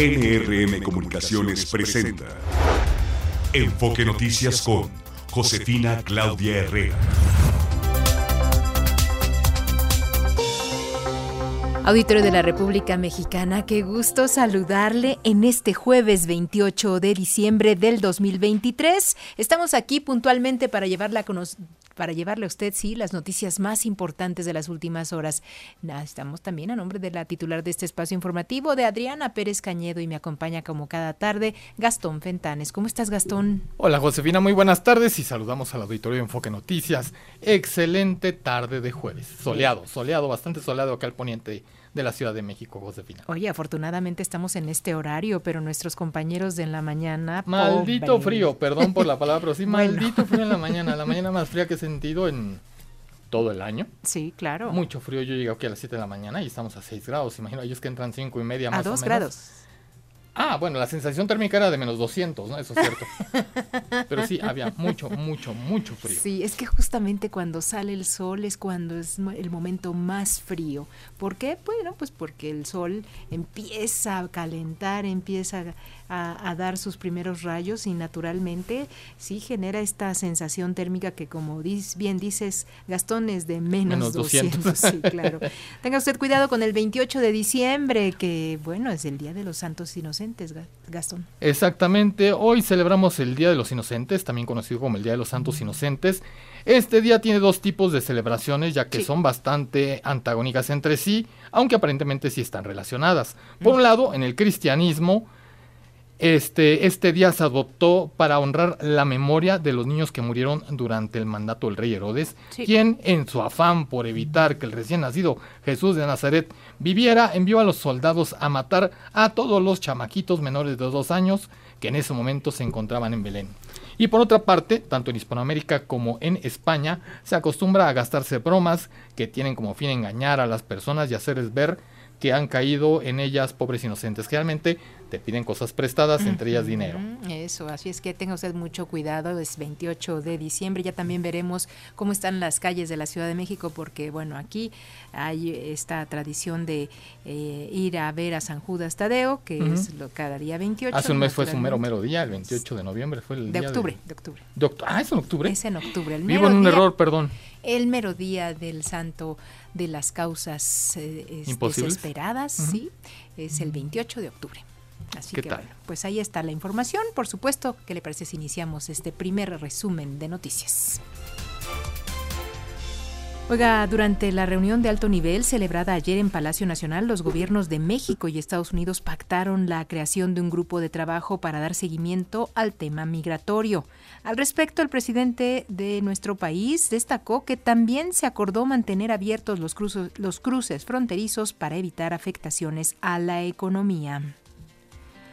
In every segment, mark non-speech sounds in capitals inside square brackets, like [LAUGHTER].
NRM Comunicaciones presenta Enfoque Noticias con Josefina Claudia Herrera. Auditorio de la República Mexicana, qué gusto saludarle en este jueves 28 de diciembre del 2023. Estamos aquí puntualmente para llevarla con para llevarle a usted, sí, las noticias más importantes de las últimas horas. Estamos también a nombre de la titular de este espacio informativo, de Adriana Pérez Cañedo, y me acompaña como cada tarde Gastón Fentanes. ¿Cómo estás, Gastón? Hola, Josefina, muy buenas tardes y saludamos al auditorio de Enfoque Noticias. Excelente tarde de jueves. Soleado, soleado, bastante soleado acá al poniente de la Ciudad de México, Josefina. Oye, afortunadamente estamos en este horario, pero nuestros compañeros de en la mañana... Maldito frío, perdón por la palabra, pero sí, [LAUGHS] maldito frío en la mañana, la mañana más fría que he sentido en todo el año. Sí, claro. Mucho frío, yo llegué aquí a las 7 de la mañana y estamos a 6 grados, imagino, ellos que entran 5 y media más a 2 grados. Ah, bueno, la sensación térmica era de menos 200, ¿no? Eso es cierto. [LAUGHS] Pero sí, había mucho, mucho, mucho frío. Sí, es que justamente cuando sale el sol es cuando es el momento más frío. ¿Por qué? Bueno, pues porque el sol empieza a calentar, empieza a a, dar sus primeros rayos y naturalmente sí genera esta sensación térmica que como bien dices, Gastón es de menos, 200. [LAUGHS] Sí, claro. Tenga usted cuidado con el 28 de diciembre, que bueno, es el Día de los Santos Inocentes, Gastón. Exactamente, hoy celebramos el Día de los Inocentes, también conocido como el Día de los Santos Inocentes. Este día tiene dos tipos de celebraciones, ya que son bastante antagónicas entre sí, aunque aparentemente sí están relacionadas. Por un lado, en el cristianismo, este, este día se adoptó para honrar la memoria de los niños que murieron durante el mandato del rey Herodes, quien en su afán por evitar que el recién nacido Jesús de Nazaret viviera, envió a los soldados a matar a todos los chamaquitos menores de dos años que en ese momento se encontraban en Belén. Y por otra parte, tanto en Hispanoamérica como en España, se acostumbra a gastarse bromas que tienen como fin engañar a las personas y hacerles ver que han caído en ellas pobres inocentes. Realmente te piden cosas prestadas, entre ellas dinero. Eso, así es que tenga usted mucho cuidado, es 28 de diciembre, ya también veremos cómo están las calles de la Ciudad de México, porque bueno, aquí hay esta tradición de eh, ir a ver a San Judas Tadeo, que es lo, cada día 28. Hace un mes fue su mero mero día, el 28 de noviembre fue el de día octubre, de, octubre. ah, es en octubre. Es en octubre. El Vivo en un error, perdón. El mero día del santo de las causas eh, desesperadas, sí, es el 28 de octubre. Así que Bueno, pues ahí está la información. Por supuesto, ¿qué le parece si iniciamos este primer resumen de noticias? Oiga, durante la reunión de alto nivel celebrada ayer en Palacio Nacional, los gobiernos de México y Estados Unidos pactaron la creación de un grupo de trabajo para dar seguimiento al tema migratorio. Al respecto, el presidente de nuestro país destacó que también se acordó mantener abiertos los, los cruces fronterizos para evitar afectaciones a la economía.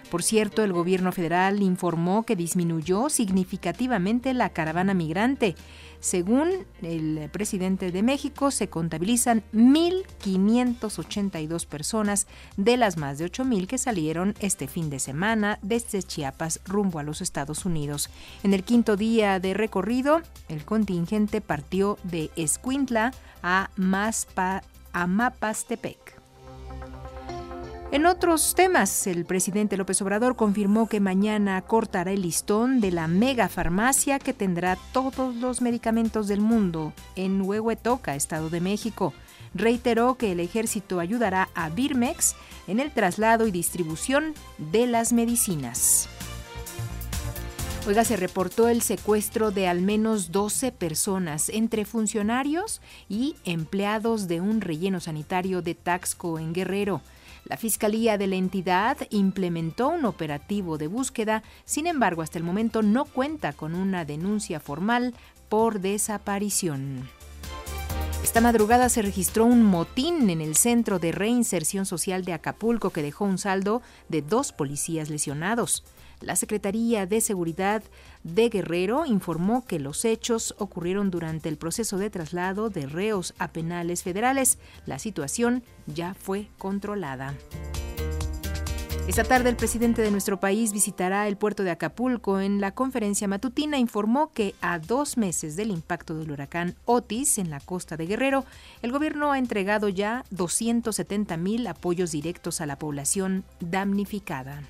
Por cierto, el gobierno federal informó que disminuyó significativamente la caravana migrante. Según el presidente de México, se contabilizan 1.582 personas de las más de 8.000 que salieron este fin de semana desde Chiapas rumbo a los Estados Unidos. En el quinto día de recorrido, el contingente partió de Escuintla a, a Mapastepec. En otros temas, el presidente López Obrador confirmó que mañana cortará el listón de la mega farmacia que tendrá todos los medicamentos del mundo en Huehuetoca, Estado de México. Reiteró que el ejército ayudará a Birmex en el traslado y distribución de las medicinas. Oiga, se reportó el secuestro de al menos 12 personas, entre funcionarios y empleados de un relleno sanitario de Taxco en Guerrero. La Fiscalía de la entidad implementó un operativo de búsqueda, sin embargo, hasta el momento no cuenta con una denuncia formal por desaparición. Esta madrugada se registró un motín en el Centro de Reinserción Social de Acapulco que dejó un saldo de dos policías lesionados. La Secretaría de Seguridad de Guerrero informó que los hechos ocurrieron durante el proceso de traslado de reos a penales federales. La situación ya fue controlada. Esta tarde el presidente de nuestro país visitará el puerto de Acapulco. En la conferencia matutina informó que a dos meses del impacto del huracán Otis en la costa de Guerrero, el gobierno ha entregado ya 270 mil apoyos directos a la población damnificada.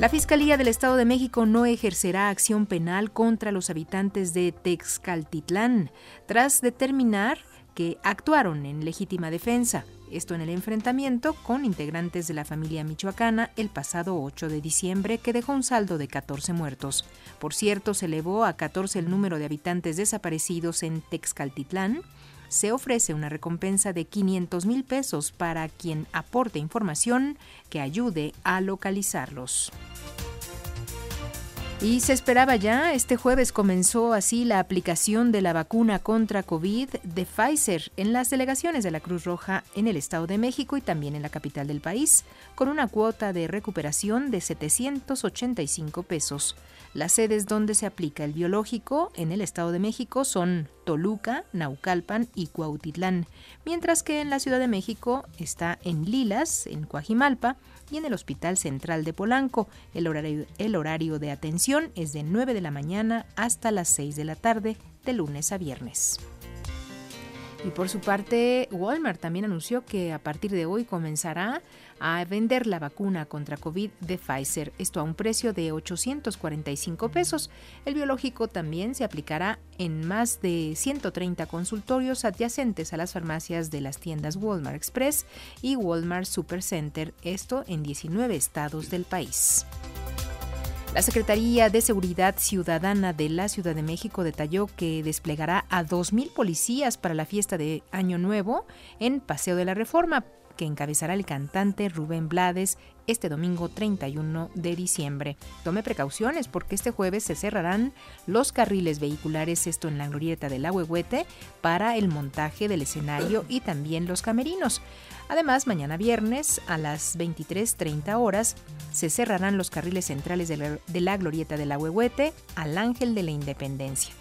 La Fiscalía del Estado de México no ejercerá acción penal contra los habitantes de Texcaltitlán tras determinar que actuaron en legítima defensa esto en el enfrentamiento con integrantes de la familia michoacana el pasado 8 de diciembre que dejó un saldo de 14 muertos. Por cierto, se elevó a 14 el número de habitantes desaparecidos en Texcaltitlán. Se ofrece una recompensa de 500 mil pesos para quien aporte información que ayude a localizarlos. Y se esperaba ya, este jueves comenzó así la aplicación de la vacuna contra COVID de Pfizer en las delegaciones de la Cruz Roja en el Estado de México y también en la capital del país, con una cuota de recuperación de 785 pesos. Las sedes donde se aplica el biológico en el Estado de México son Toluca, Naucalpan y Cuautitlán, mientras que en la Ciudad de México está en Lilas, en Coajimalpa, y en el Hospital Central de Polanco. El horario, el horario de atención es de 9 de la mañana hasta las 6 de la tarde, de lunes a viernes. Y por su parte, Walmart también anunció que a partir de hoy comenzará a vender la vacuna contra COVID de Pfizer, esto a un precio de 845 pesos. El biológico también se aplicará en más de 130 consultorios adyacentes a las farmacias de las tiendas Walmart Express y Walmart Supercenter, esto en 19 estados del país. La Secretaría de Seguridad Ciudadana de la Ciudad de México detalló que desplegará a 2.000 policías para la fiesta de Año Nuevo en Paseo de la Reforma, que encabezará el cantante Rubén Blades este domingo 31 de diciembre. Tome precauciones porque este jueves se cerrarán los carriles vehiculares, esto en la glorieta del Ahuehuete, para el montaje del escenario y también los camerinos. Además, mañana viernes a las 23.30 horas se cerrarán los carriles centrales de la, de la glorieta del Ahuehuete al Ángel de la Independencia.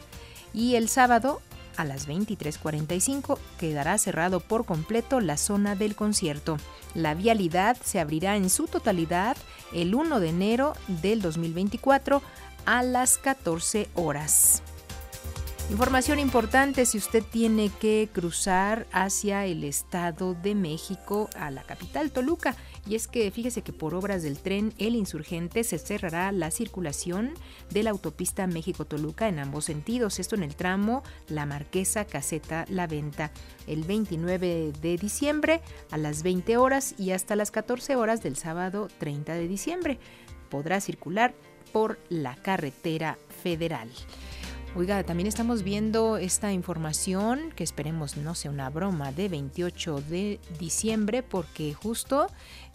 Y el sábado a las 23.45 quedará cerrado por completo la zona del concierto. La vialidad se abrirá en su totalidad el 1 de enero del 2024 a las 14 horas. Información importante si usted tiene que cruzar hacia el Estado de México, a la capital Toluca. Y es que fíjese que por obras del tren El Insurgente se cerrará la circulación de la autopista México-Toluca en ambos sentidos. Esto en el tramo La Marquesa Caseta La Venta el 29 de diciembre a las 20 horas y hasta las 14 horas del sábado 30 de diciembre. Podrá circular por la carretera federal. Oiga, también estamos viendo esta información que esperemos no sea una broma de 28 de diciembre porque justo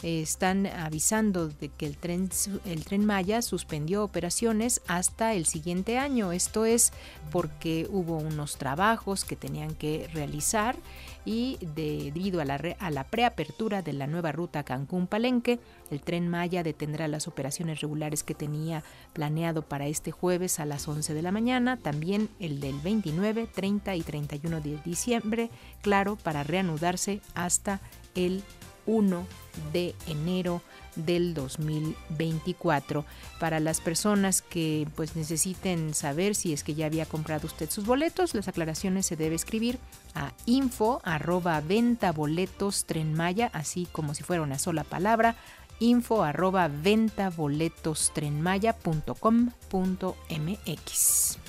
eh, están avisando de que el tren, el tren Maya suspendió operaciones hasta el siguiente año. Esto es porque hubo unos trabajos que tenían que realizar y debido a la, a la preapertura de la nueva ruta Cancún-Palenque, el tren Maya detendrá las operaciones regulares que tenía planeado para este jueves a las 11 de la mañana, también el del 29, 30 y 31 de diciembre, claro, para reanudarse hasta el 1 de enero del 2024. Para las personas que pues necesiten saber si es que ya había comprado usted sus boletos, las aclaraciones se debe escribir a info arroba venta boletos trenmaya, así como si fuera una sola palabra, info arroba venta boletos trenmaya.com.mx.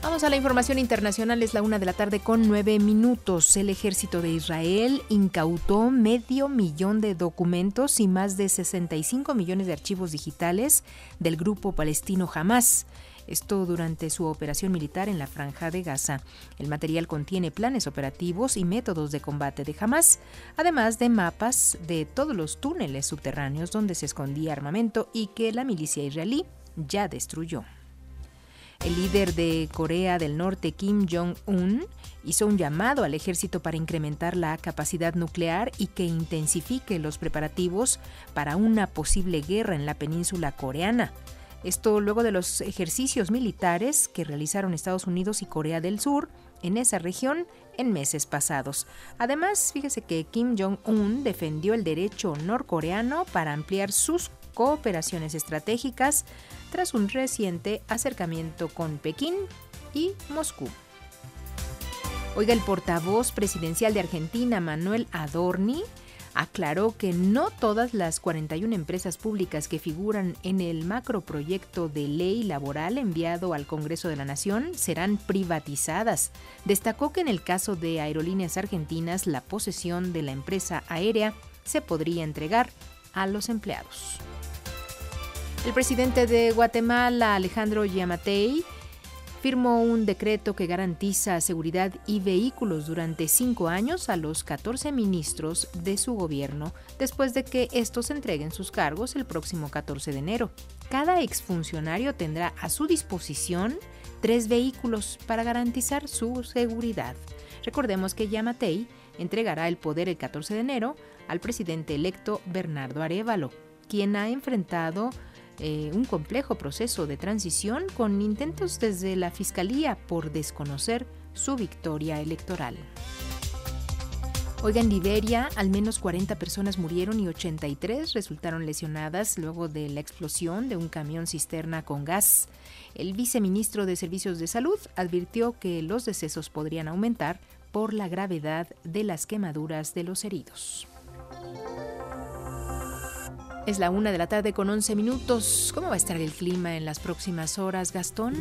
Vamos a la información internacional, es la una de la tarde con nueve minutos. El ejército de Israel incautó medio millón de documentos y más de 65 millones de archivos digitales del grupo palestino Hamas. Esto durante su operación militar en la franja de Gaza. El material contiene planes operativos y métodos de combate de Hamas, además de mapas de todos los túneles subterráneos donde se escondía armamento y que la milicia israelí ya destruyó. El líder de Corea del Norte, Kim Jong-un, hizo un llamado al ejército para incrementar la capacidad nuclear y que intensifique los preparativos para una posible guerra en la península coreana. Esto luego de los ejercicios militares que realizaron Estados Unidos y Corea del Sur en esa región en meses pasados. Además, fíjese que Kim Jong-un defendió el derecho norcoreano para ampliar sus cooperaciones estratégicas tras un reciente acercamiento con Pekín y Moscú. Oiga, el portavoz presidencial de Argentina, Manuel Adorni, aclaró que no todas las 41 empresas públicas que figuran en el macroproyecto de ley laboral enviado al Congreso de la Nación serán privatizadas. Destacó que en el caso de Aerolíneas Argentinas la posesión de la empresa aérea se podría entregar a los empleados. El presidente de Guatemala, Alejandro Yamatei, firmó un decreto que garantiza seguridad y vehículos durante cinco años a los 14 ministros de su gobierno, después de que estos entreguen sus cargos el próximo 14 de enero. Cada exfuncionario tendrá a su disposición tres vehículos para garantizar su seguridad. Recordemos que Yamatei entregará el poder el 14 de enero al presidente electo Bernardo Arevalo, quien ha enfrentado eh, un complejo proceso de transición con intentos desde la Fiscalía por desconocer su victoria electoral. Oiga, en Liberia, al menos 40 personas murieron y 83 resultaron lesionadas luego de la explosión de un camión cisterna con gas. El viceministro de Servicios de Salud advirtió que los decesos podrían aumentar por la gravedad de las quemaduras de los heridos. Es la una de la tarde con 11 minutos. ¿Cómo va a estar el clima en las próximas horas, Gastón?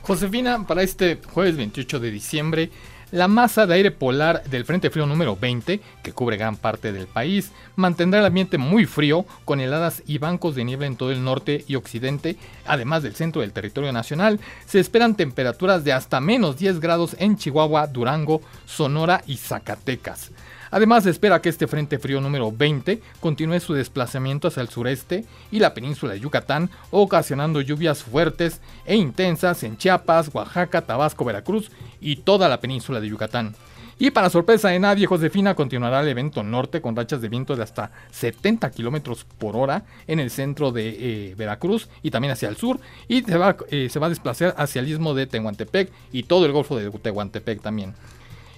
Josefina, para este jueves 28 de diciembre, la masa de aire polar del Frente Frío número 20, que cubre gran parte del país, mantendrá el ambiente muy frío, con heladas y bancos de nieve en todo el norte y occidente, además del centro del territorio nacional. Se esperan temperaturas de hasta menos 10 grados en Chihuahua, Durango, Sonora y Zacatecas. Además, se espera que este frente frío número 20 continúe su desplazamiento hacia el sureste y la península de Yucatán, ocasionando lluvias fuertes e intensas en Chiapas, Oaxaca, Tabasco, Veracruz y toda la península de Yucatán. Y para sorpresa de nadie, Josefina continuará el evento norte con rachas de viento de hasta 70 kilómetros por hora en el centro de eh, Veracruz y también hacia el sur. Y se va, eh, se va a desplazar hacia el istmo de Tehuantepec y todo el golfo de Tehuantepec también.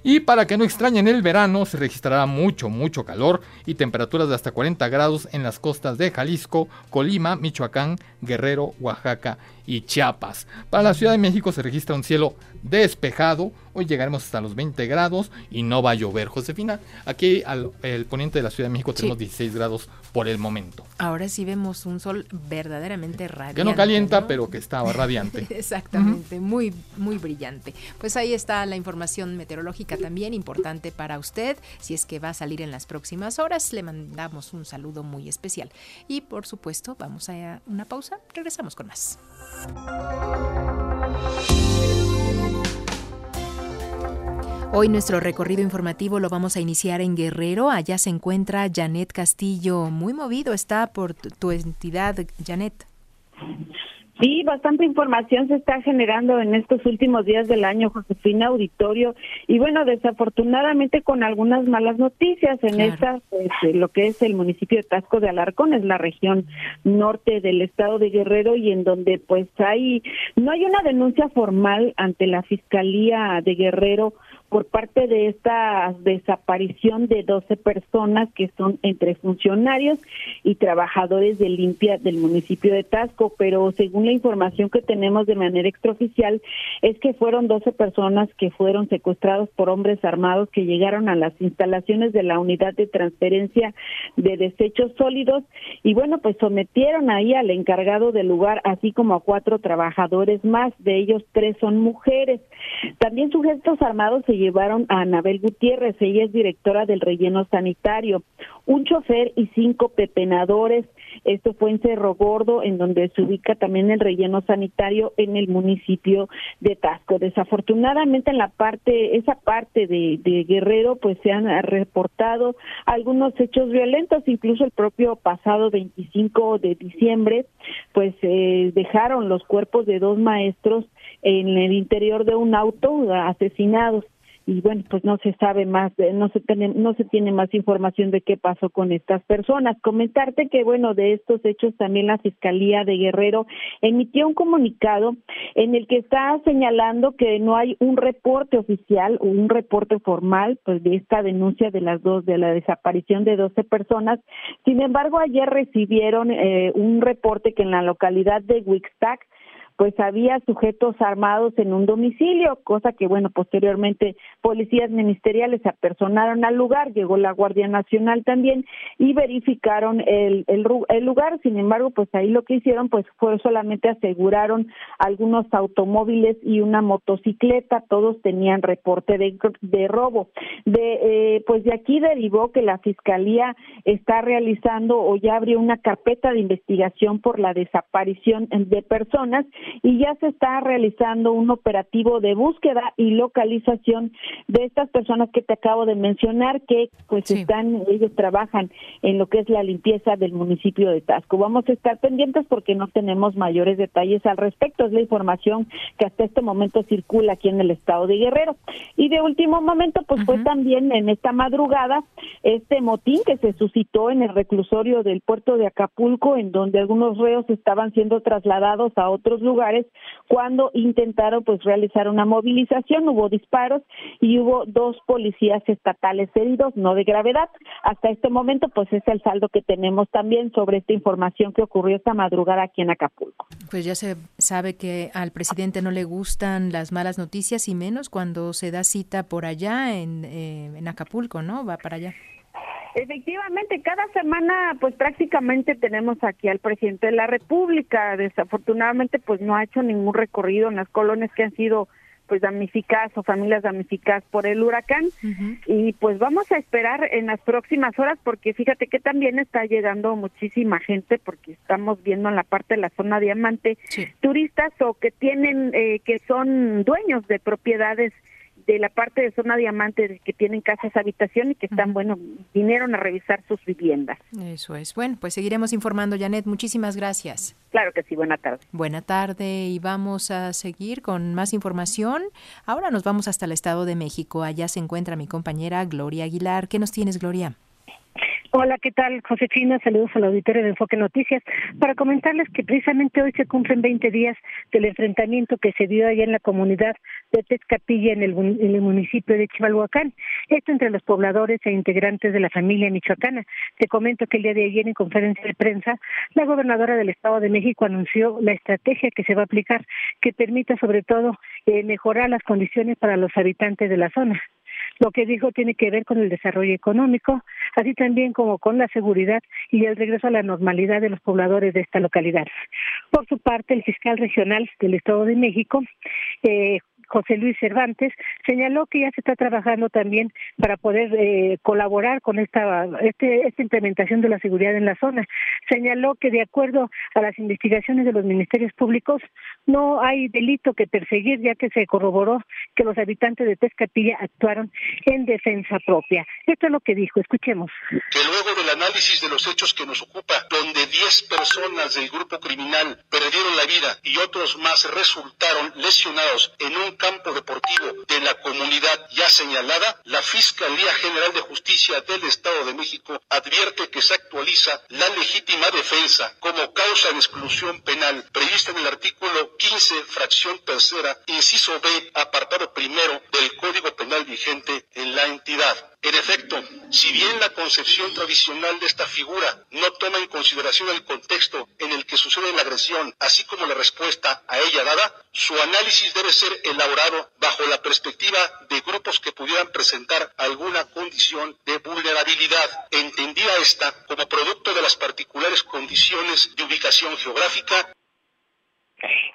Y para que no extrañen el verano, se registrará mucho, mucho calor y temperaturas de hasta 40 grados en las costas de Jalisco, Colima, Michoacán, Guerrero, Oaxaca y Chiapas. Para la Ciudad de México se registra un cielo despejado. Hoy llegaremos hasta los 20 grados y no va a llover. Josefina, aquí al el poniente de la Ciudad de México tenemos 16 grados por el momento. Ahora sí vemos un sol verdaderamente radiante. Que no calienta, pero que estaba radiante. [LAUGHS] Exactamente, muy, muy brillante. Pues ahí está la información meteorológica también importante para usted. Si es que va a salir en las próximas horas, le mandamos un saludo muy especial. Y por supuesto, vamos a una pausa. Regresamos con más. Hoy nuestro recorrido informativo lo vamos a iniciar en Guerrero. Allá se encuentra Janet Castillo. Muy movido está por tu, entidad, Janet. Sí, bastante información se está generando en estos últimos días del año, Josefina Auditorio, y bueno, desafortunadamente con algunas malas noticias en esta, pues, eh, lo que es el municipio de Tasco de Alarcón, es la región norte del estado de Guerrero y en donde pues hay, no hay una denuncia formal ante la Fiscalía de Guerrero por parte de esta desaparición de 12 personas que son entre funcionarios y trabajadores de limpia del municipio de Tasco, pero según la información que tenemos de manera extraoficial es que fueron 12 personas que fueron secuestrados por hombres armados que llegaron a las instalaciones de la unidad de transferencia de desechos sólidos y bueno, pues sometieron ahí al encargado del lugar así como a cuatro trabajadores más, de ellos tres son mujeres. También sujetos armados se llevaron a Anabel Gutiérrez, ella es directora del relleno sanitario, un chofer y cinco pepenadores. Esto fue en Cerro Gordo, en donde se ubica también el relleno sanitario en el municipio de Tasco. Desafortunadamente en la parte, esa parte de, Guerrero, pues se han reportado algunos hechos violentos, incluso el propio pasado 25 de diciembre, pues eh, dejaron los cuerpos de dos maestros en el interior de un auto asesinados y bueno, pues no se sabe más, no se tiene, no se tiene más información de qué pasó con estas personas. Comentarte que bueno, de estos hechos también la Fiscalía de Guerrero emitió un comunicado en el que está señalando que no hay un reporte oficial o un reporte formal pues de esta denuncia de las dos de la desaparición de 12 personas. Sin embargo, ayer recibieron eh, un reporte que en la localidad de Wixtac pues había sujetos armados en un domicilio, cosa que bueno, posteriormente policías ministeriales se apersonaron al lugar, llegó la Guardia Nacional también y verificaron el, el, lugar, sin embargo, pues ahí lo que hicieron pues fue solamente aseguraron algunos automóviles y una motocicleta, todos tenían reporte de, de robo. De eh, pues de aquí derivó que la Fiscalía está realizando o ya abrió una carpeta de investigación por la desaparición de personas y ya se está realizando un operativo de búsqueda y localización de estas personas que te acabo de mencionar que pues están ellos trabajan en lo que es la limpieza del municipio de Tasco. Vamos a estar pendientes porque no tenemos mayores detalles al respecto, es la información que hasta este momento circula aquí en el estado de Guerrero. Y de último momento pues fue también en esta madrugada este motín que se suscitó en el reclusorio del puerto de Acapulco en donde algunos reos estaban siendo trasladados a otros lugares cuando intentaron pues realizar una movilización, hubo disparos y hubo dos policías estatales heridos, no de gravedad. Hasta este momento pues es el saldo que tenemos también sobre esta información que ocurrió esta madrugada aquí en Acapulco. Pues ya se sabe que al presidente no le gustan las malas noticias y menos cuando se da cita por allá en, eh, en Acapulco, ¿no? Va para allá. Efectivamente, cada semana pues prácticamente tenemos aquí al presidente de la República. Desafortunadamente pues no ha hecho ningún recorrido en las colonias que han sido pues damnificadas o familias damnificadas por el huracán. Y pues vamos a esperar en las próximas horas porque fíjate que también está llegando muchísima gente porque estamos viendo en la parte de la zona diamante turistas o que tienen eh, que son dueños de propiedades de la parte de zona diamante que tienen casas habitación y que están, bueno, vinieron a revisar sus viviendas. Eso es. Bueno, pues seguiremos informando, Janet. Muchísimas gracias. Claro que sí, buena tarde. Buena tarde y vamos a seguir con más información. Ahora nos vamos hasta el Estado de México. Allá se encuentra mi compañera Gloria Aguilar. ¿Qué nos tienes, Gloria? Hola, ¿qué tal? Josefina, saludos al auditorio de Enfoque Noticias. Para comentarles que precisamente hoy se cumplen 20 días del enfrentamiento que se dio allá en la comunidad de Tezcapilla, en el, en el municipio de Chimalhuacán. Esto entre los pobladores e integrantes de la familia michoacana. Te comento que el día de ayer, en conferencia de prensa, la gobernadora del Estado de México anunció la estrategia que se va a aplicar, que permita sobre todo eh, mejorar las condiciones para los habitantes de la zona. Lo que dijo tiene que ver con el desarrollo económico, así también como con la seguridad y el regreso a la normalidad de los pobladores de esta localidad. Por su parte, el fiscal regional del Estado de México, eh, José Luis Cervantes, señaló que ya se está trabajando también para poder eh, colaborar con esta, este, esta implementación de la seguridad en la zona. Señaló que de acuerdo a las investigaciones de los ministerios públicos, no hay delito que perseguir, ya que se corroboró que los habitantes de Tezcatilla actuaron en defensa propia. Esto es lo que dijo, escuchemos. Que luego del análisis de los hechos que nos ocupa, donde 10 personas del grupo criminal perdieron la vida y otros más resultaron lesionados en un campo deportivo de la comunidad ya señalada, la Fiscalía General de Justicia del Estado de México advierte que se actualiza la legítima defensa como causa de exclusión penal prevista en el artículo 15, fracción tercera, inciso B, apartado primero del Código Penal vigente en la entidad. En efecto, si bien la concepción tradicional de esta figura no toma en consideración el contexto en el que sucede la agresión, así como la respuesta a ella dada, su análisis debe ser elaborado bajo la perspectiva de grupos que pudieran presentar alguna condición de vulnerabilidad, entendida esta como producto de las particulares condiciones de ubicación geográfica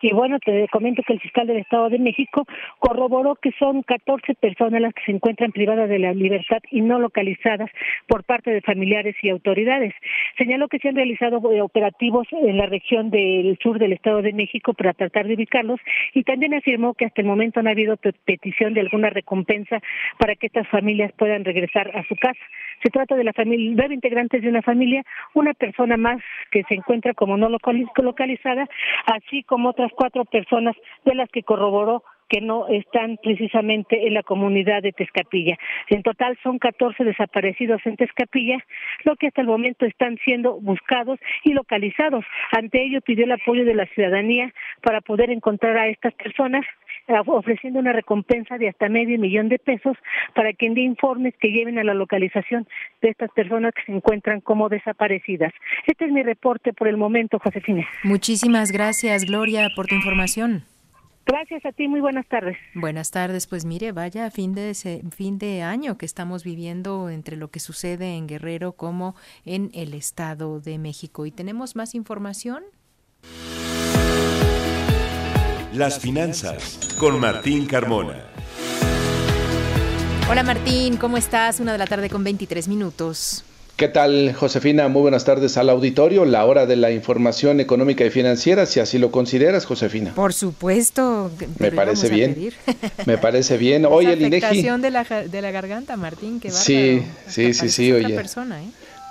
y bueno, te comento que el fiscal del Estado de México corroboró que son 14 personas las que se encuentran privadas de la libertad y no localizadas por parte de familiares y autoridades. Señaló que se han realizado eh, operativos en la región del sur del Estado de México para tratar de ubicarlos y también afirmó que hasta el momento no ha habido petición de alguna recompensa para que estas familias puedan regresar a su casa. Se trata de la familia, nueve integrantes de una familia, una persona más que se encuentra como no localizada, así como otras cuatro personas de las que corroboró que no están precisamente en la comunidad de Tezcapilla. En total son 14 desaparecidos en Tezcapilla, lo que hasta el momento están siendo buscados y localizados. Ante ello pidió el apoyo de la ciudadanía para poder encontrar a estas personas ofreciendo una recompensa de hasta medio millón de pesos para quien dé informes que lleven a la localización de estas personas que se encuentran como desaparecidas. Este es mi reporte por el momento, Josefina. Muchísimas gracias, Gloria, por tu información. Gracias a ti, muy buenas tardes. Buenas tardes, pues mire, vaya fin de ese, fin de año que estamos viviendo entre lo que sucede en Guerrero como en el Estado de México. ¿Y tenemos más información? Las finanzas con Martín Carmona. Hola Martín, ¿cómo estás? Una de la tarde con 23 minutos. ¿Qué tal, Josefina? Muy buenas tardes al auditorio. La hora de la información económica y financiera, si así lo consideras, Josefina. Por supuesto. Me parece bien. Me parece bien. Oye, el INEGI. de la, de la garganta, Martín, qué Sí, sí, sí, sí, oye. Persona, ¿eh?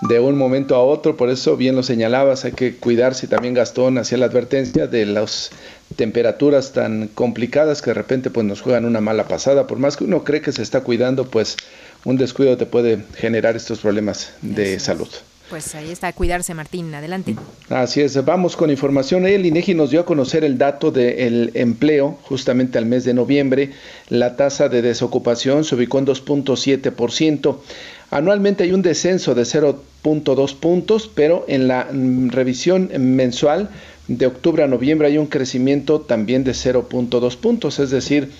De un momento a otro, por eso bien lo señalabas, hay que cuidarse. También Gastón hacía la advertencia de las temperaturas tan complicadas que de repente pues nos juegan una mala pasada. Por más que uno cree que se está cuidando, pues un descuido te puede generar estos problemas de salud. Pues ahí está, cuidarse Martín, adelante. Así es, vamos con información. El INEGI nos dio a conocer el dato del empleo justamente al mes de noviembre. La tasa de desocupación se ubicó en 2.7%. Anualmente hay un descenso de 0.2 puntos, pero en la mm, revisión mensual de octubre a noviembre hay un crecimiento también de 0.2 puntos, es decir,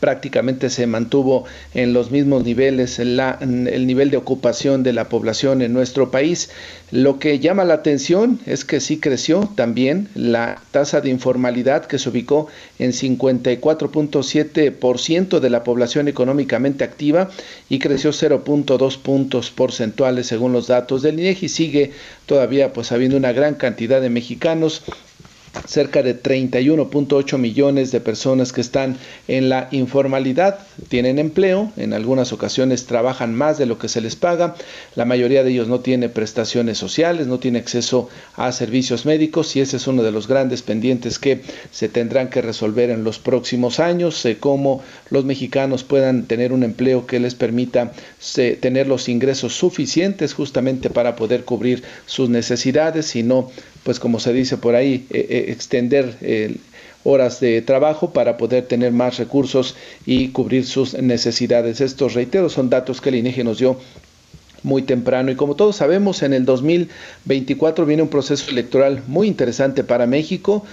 prácticamente se mantuvo en los mismos niveles la, el nivel de ocupación de la población en nuestro país. Lo que llama la atención es que sí creció también la tasa de informalidad que se ubicó en 54.7% de la población económicamente activa y creció 0.2 puntos porcentuales según los datos del INEGI. Sigue todavía pues habiendo una gran cantidad de mexicanos cerca de 31.8 millones de personas que están en la informalidad, tienen empleo, en algunas ocasiones trabajan más de lo que se les paga, la mayoría de ellos no tiene prestaciones sociales, no tiene acceso a servicios médicos y ese es uno de los grandes pendientes que se tendrán que resolver en los próximos años, eh, cómo los mexicanos puedan tener un empleo que les permita tener los ingresos suficientes justamente para poder cubrir sus necesidades y no pues como se dice por ahí, eh, extender eh, horas de trabajo para poder tener más recursos y cubrir sus necesidades. Estos, reitero, son datos que el INEGI nos dio muy temprano. Y como todos sabemos, en el 2024 viene un proceso electoral muy interesante para México.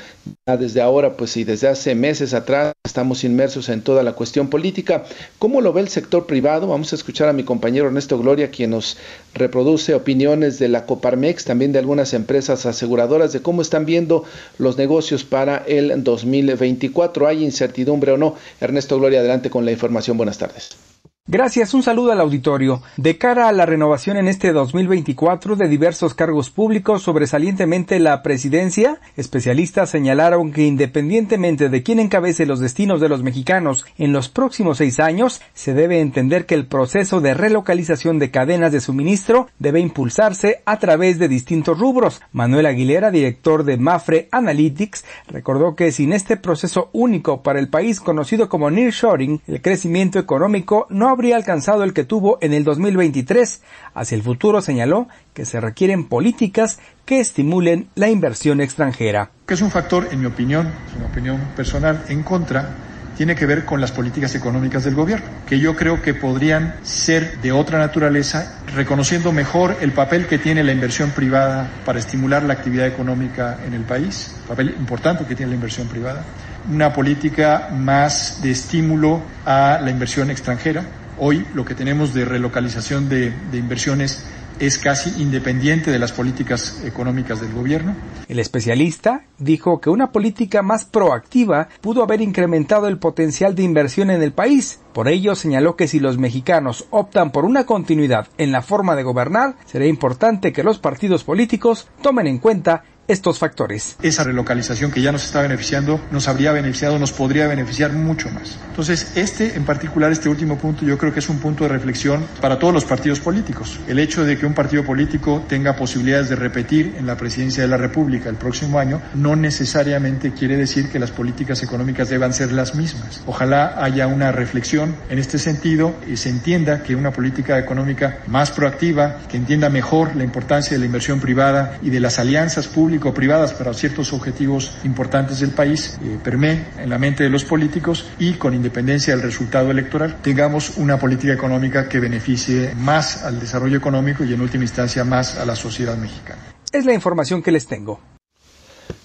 desde ahora, pues y desde hace meses atrás, estamos inmersos en toda la cuestión política. ¿Cómo lo ve el sector privado? Vamos a escuchar a mi compañero Ernesto Gloria, quien nos reproduce opiniones de la Coparmex, también de algunas empresas aseguradoras, de cómo están viendo los negocios para el 2024. ¿Hay incertidumbre o no? Ernesto Gloria, adelante con la información. Buenas tardes. Gracias, un saludo al auditorio. De cara a la renovación en este 2024 de diversos cargos públicos, sobresalientemente la presidencia, especialistas señalaron que independientemente de quién encabece los destinos de los mexicanos en los próximos seis años, se debe entender que el proceso de relocalización de cadenas de suministro debe impulsarse a través de distintos rubros. Manuel Aguilera, director de Mafre Analytics, recordó que sin este proceso único para el país conocido como nearshoring, el crecimiento económico no habría alcanzado el que tuvo en el 2023. Hacia el futuro señaló que se requieren políticas que estimulen la inversión extranjera. Que es un factor, en mi opinión, es una opinión personal, en contra tiene que ver con las políticas económicas del gobierno, que yo creo que podrían ser de otra naturaleza, reconociendo mejor el papel que tiene la inversión privada para estimular la actividad económica en el país, papel importante que tiene la inversión privada, una política más de estímulo a la inversión extranjera, Hoy lo que tenemos de relocalización de, inversiones es casi independiente de las políticas económicas del gobierno. El especialista dijo que una política más proactiva pudo haber incrementado el potencial de inversión en el país. Por ello señaló que si los mexicanos optan por una continuidad en la forma de gobernar, será importante que los partidos políticos tomen en cuenta estos factores. Esa relocalización que ya nos está beneficiando nos habría beneficiado, nos podría beneficiar mucho más. Entonces, este en particular, este último punto, yo creo que es un punto de reflexión para todos los partidos políticos. El hecho de que un partido político tenga posibilidades de repetir en la presidencia de la República el próximo año no necesariamente quiere decir que las políticas económicas deban ser las mismas. Ojalá haya una reflexión en este sentido y se entienda que una política económica más proactiva, que entienda mejor la importancia de la inversión privada y de las alianzas públicas, público-privadas para ciertos objetivos importantes del país eh, permee en la mente de los políticos y con independencia del resultado electoral tengamos una política económica que beneficie más al desarrollo económico y en última instancia más a la sociedad mexicana. Es la información que les tengo.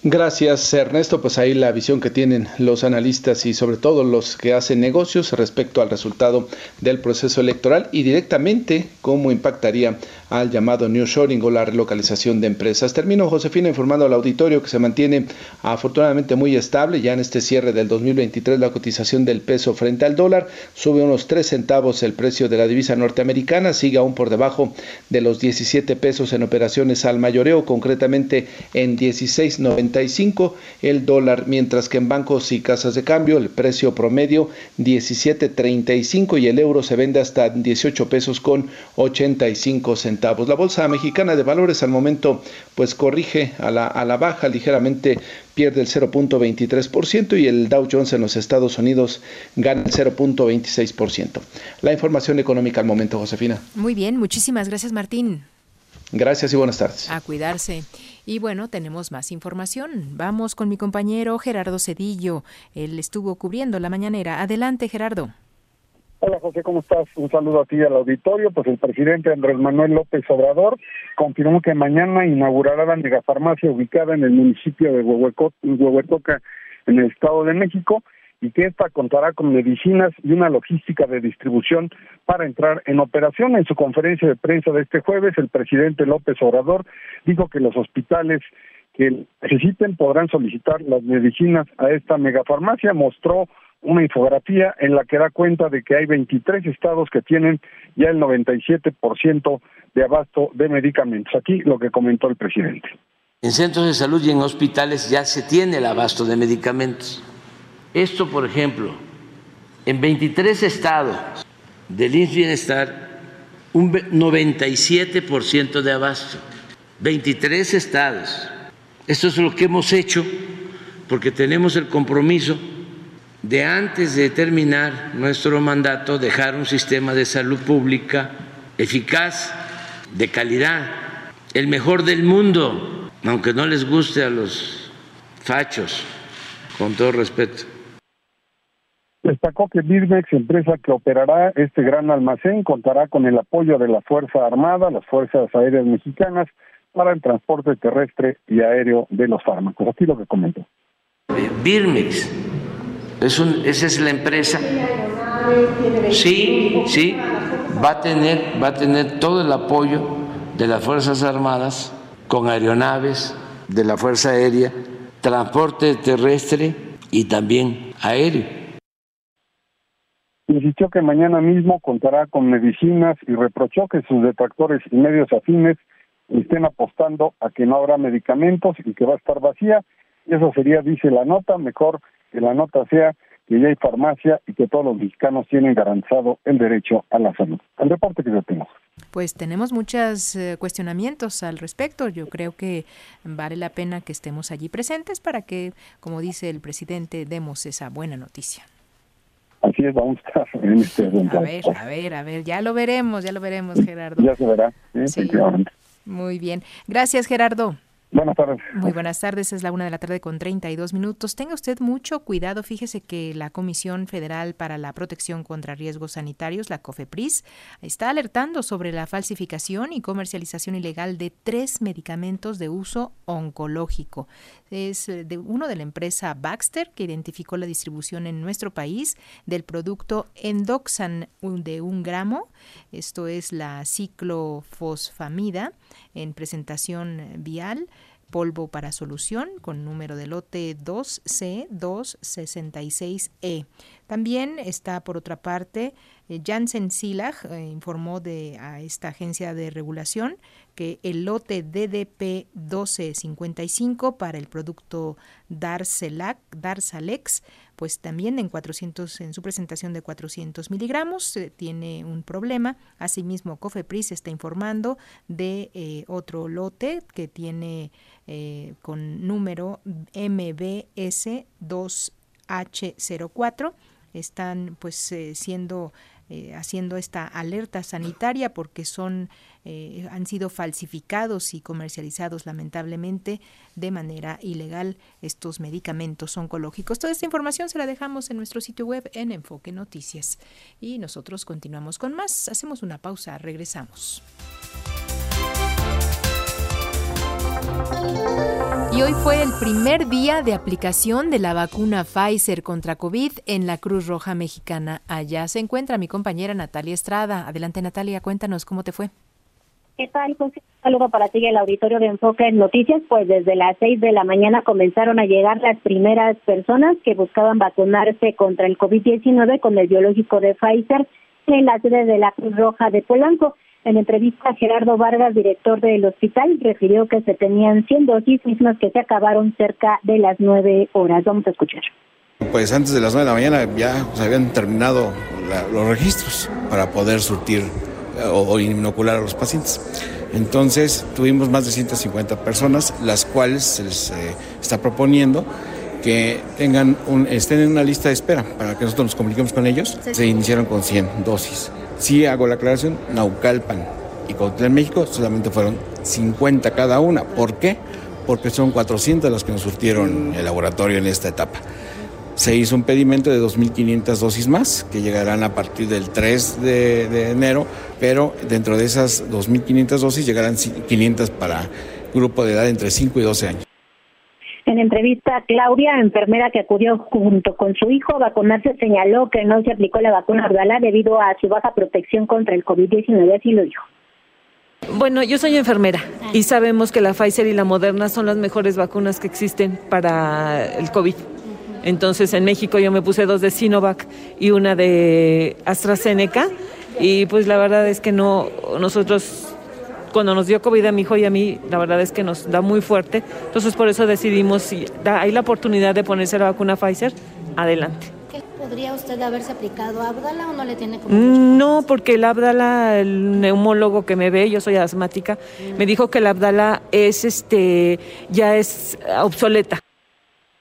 Gracias Ernesto, pues ahí la visión que tienen los analistas y sobre todo los que hacen negocios respecto al resultado del proceso electoral y directamente cómo impactaría al llamado New Shoring o la relocalización de empresas. Termino, Josefina, informando al auditorio que se mantiene afortunadamente muy estable. Ya en este cierre del 2023 la cotización del peso frente al dólar sube unos 3 centavos el precio de la divisa norteamericana, sigue aún por debajo de los 17 pesos en operaciones al mayoreo, concretamente en 16.90 el dólar, mientras que en bancos y casas de cambio el precio promedio 17.35 y el euro se vende hasta 18 pesos con 85 centavos. La bolsa mexicana de valores al momento pues corrige a la, a la baja ligeramente pierde el 0.23% y el Dow Jones en los Estados Unidos gana el 0.26%. La información económica al momento, Josefina. Muy bien, muchísimas gracias Martín. Gracias y buenas tardes. A cuidarse. Y bueno, tenemos más información. Vamos con mi compañero Gerardo Cedillo. Él estuvo cubriendo la mañanera. Adelante, Gerardo. Hola José, ¿cómo estás? Un saludo a ti al auditorio. Pues el presidente Andrés Manuel López Obrador confirmó que mañana inaugurará la megafarmacia ubicada en el municipio de Huehuetoca, en el Estado de México, y que esta contará con medicinas y una logística de distribución para entrar en operación. En su conferencia de prensa de este jueves, el presidente López Obrador dijo que los hospitales que necesiten podrán solicitar las medicinas a esta megafarmacia. Mostró una infografía en la que da cuenta de que hay 23 estados que tienen ya el 97% de abasto de medicamentos. Aquí lo que comentó el presidente. En centros de salud y en hospitales ya se tiene el abasto de medicamentos esto, por ejemplo, en 23 estados del INS Bienestar, un 97% de abasto. 23 estados. Esto es lo que hemos hecho porque tenemos el compromiso de antes de terminar nuestro mandato dejar un sistema de salud pública eficaz, de calidad, el mejor del mundo, aunque no les guste a los fachos, con todo respeto. Destacó que Birmex, empresa que operará este gran almacén, contará con el apoyo de la Fuerza Armada, las Fuerzas Aéreas Mexicanas, para el transporte terrestre y aéreo de los fármacos. Aquí lo que comentó. Birmex, es un, esa es la empresa. Sí, sí, va a tener, va a tener todo el apoyo de las Fuerzas Armadas con aeronaves de la Fuerza Aérea, transporte terrestre y también aéreo Insistió que mañana mismo contará con medicinas y reprochó que sus detractores y medios afines estén apostando a que no habrá medicamentos y que va a estar vacía. Eso sería, dice la nota, mejor que la nota sea que ya hay farmacia y que todos los mexicanos tienen garantizado el derecho a la salud. El reporte que yo tengo. Pues tenemos muchos eh, cuestionamientos al respecto. Yo creo que vale la pena que estemos allí presentes para que, como dice el presidente, demos esa buena noticia. Así es, vamos a estar en este A ver, a ver, a ver, ya lo veremos, ya lo veremos, Gerardo. Ya se verá, sí. Muy bien. Gracias, Gerardo. Buenas tardes. Muy buenas tardes, es la una de la tarde con 32 minutos. Tenga usted mucho cuidado, fíjese que la Comisión Federal para la Protección contra Riesgos Sanitarios, la COFEPRIS, está alertando sobre la falsificación y comercialización ilegal de tres medicamentos de uso oncológico. Es eh, de uno de la empresa Baxter, que identificó la distribución en nuestro país del producto Endoxan de un gramo, esto es la ciclofosfamida en presentación vial polvo para solución con número de lote 2C266E. También está por otra parte Eh, Janssen Silag eh, informó de, a esta agencia de regulación que el lote DDP 1255 para el producto Darzalex, pues también en 400, en su presentación de 400 miligramos, eh, tiene un problema. Asimismo, Cofepris está informando de otro lote que tiene con número MBS 2H04 están pues siendo eh, haciendo esta alerta sanitaria porque son eh, han sido falsificados y comercializados lamentablemente de manera ilegal estos medicamentos oncológicos. Toda esta información se la dejamos en nuestro sitio web en Enfoque Noticias y nosotros continuamos con más. Hacemos una pausa, regresamos. Y hoy fue el primer día de aplicación de la vacuna Pfizer contra COVID en la Cruz Roja Mexicana. Allá se encuentra mi compañera Natalia Estrada. Adelante Natalia, cuéntanos cómo te fue. ¿Qué tal? Un saludo para ti el auditorio de Enfoque en Noticias. Pues desde las seis de la mañana comenzaron a llegar las primeras personas que buscaban vacunarse contra el COVID-19 con el biológico de Pfizer en la sede de la Cruz Roja de Polanco. En entrevista, Gerardo Vargas, director del hospital, refirió que se tenían 100 dosis mismas que se acabaron cerca de las 9 horas. Vamos a escuchar. Pues antes de las 9 de la mañana ya se habían terminado los registros para poder surtir eh, o, inocular a los pacientes. Entonces tuvimos más de 150 personas, las cuales se les eh, está proponiendo que tengan un, estén en una lista de espera para que nosotros nos comuniquemos con ellos. Se iniciaron con 100 dosis. Sí hago la aclaración, Naucalpan y Cuautitlán México solamente fueron 50 cada una. ¿Por qué? Porque son 400 las que nos surtieron el laboratorio en esta etapa. Se hizo un pedimento de 2.500 dosis más, que llegarán a partir del 3 de, de enero, pero dentro de esas 2.500 dosis llegarán 500 para grupo de edad entre 5 y 12 años. En entrevista, Claudia, enfermera que acudió junto con su hijo a vacunarse, señaló que no se aplicó la vacuna Abdala debido a su baja protección contra el COVID-19, así lo dijo. Bueno, yo soy enfermera y sabemos que la Pfizer y la Moderna son las mejores vacunas que existen para el COVID. Entonces, en México yo me puse dos de Sinovac y una de AstraZeneca y pues la verdad es que no nosotros cuando nos dio COVID a mi hijo y a mí, la verdad es que nos da muy fuerte. Entonces por eso decidimos, si hay la oportunidad de ponerse la vacuna Pfizer, adelante. ¿Podría usted haberse aplicado Abdala o no le tiene como mm, No, porque el Abdala, el neumólogo que me ve, yo soy asmática, me dijo que el Abdala es este ya es obsoleta.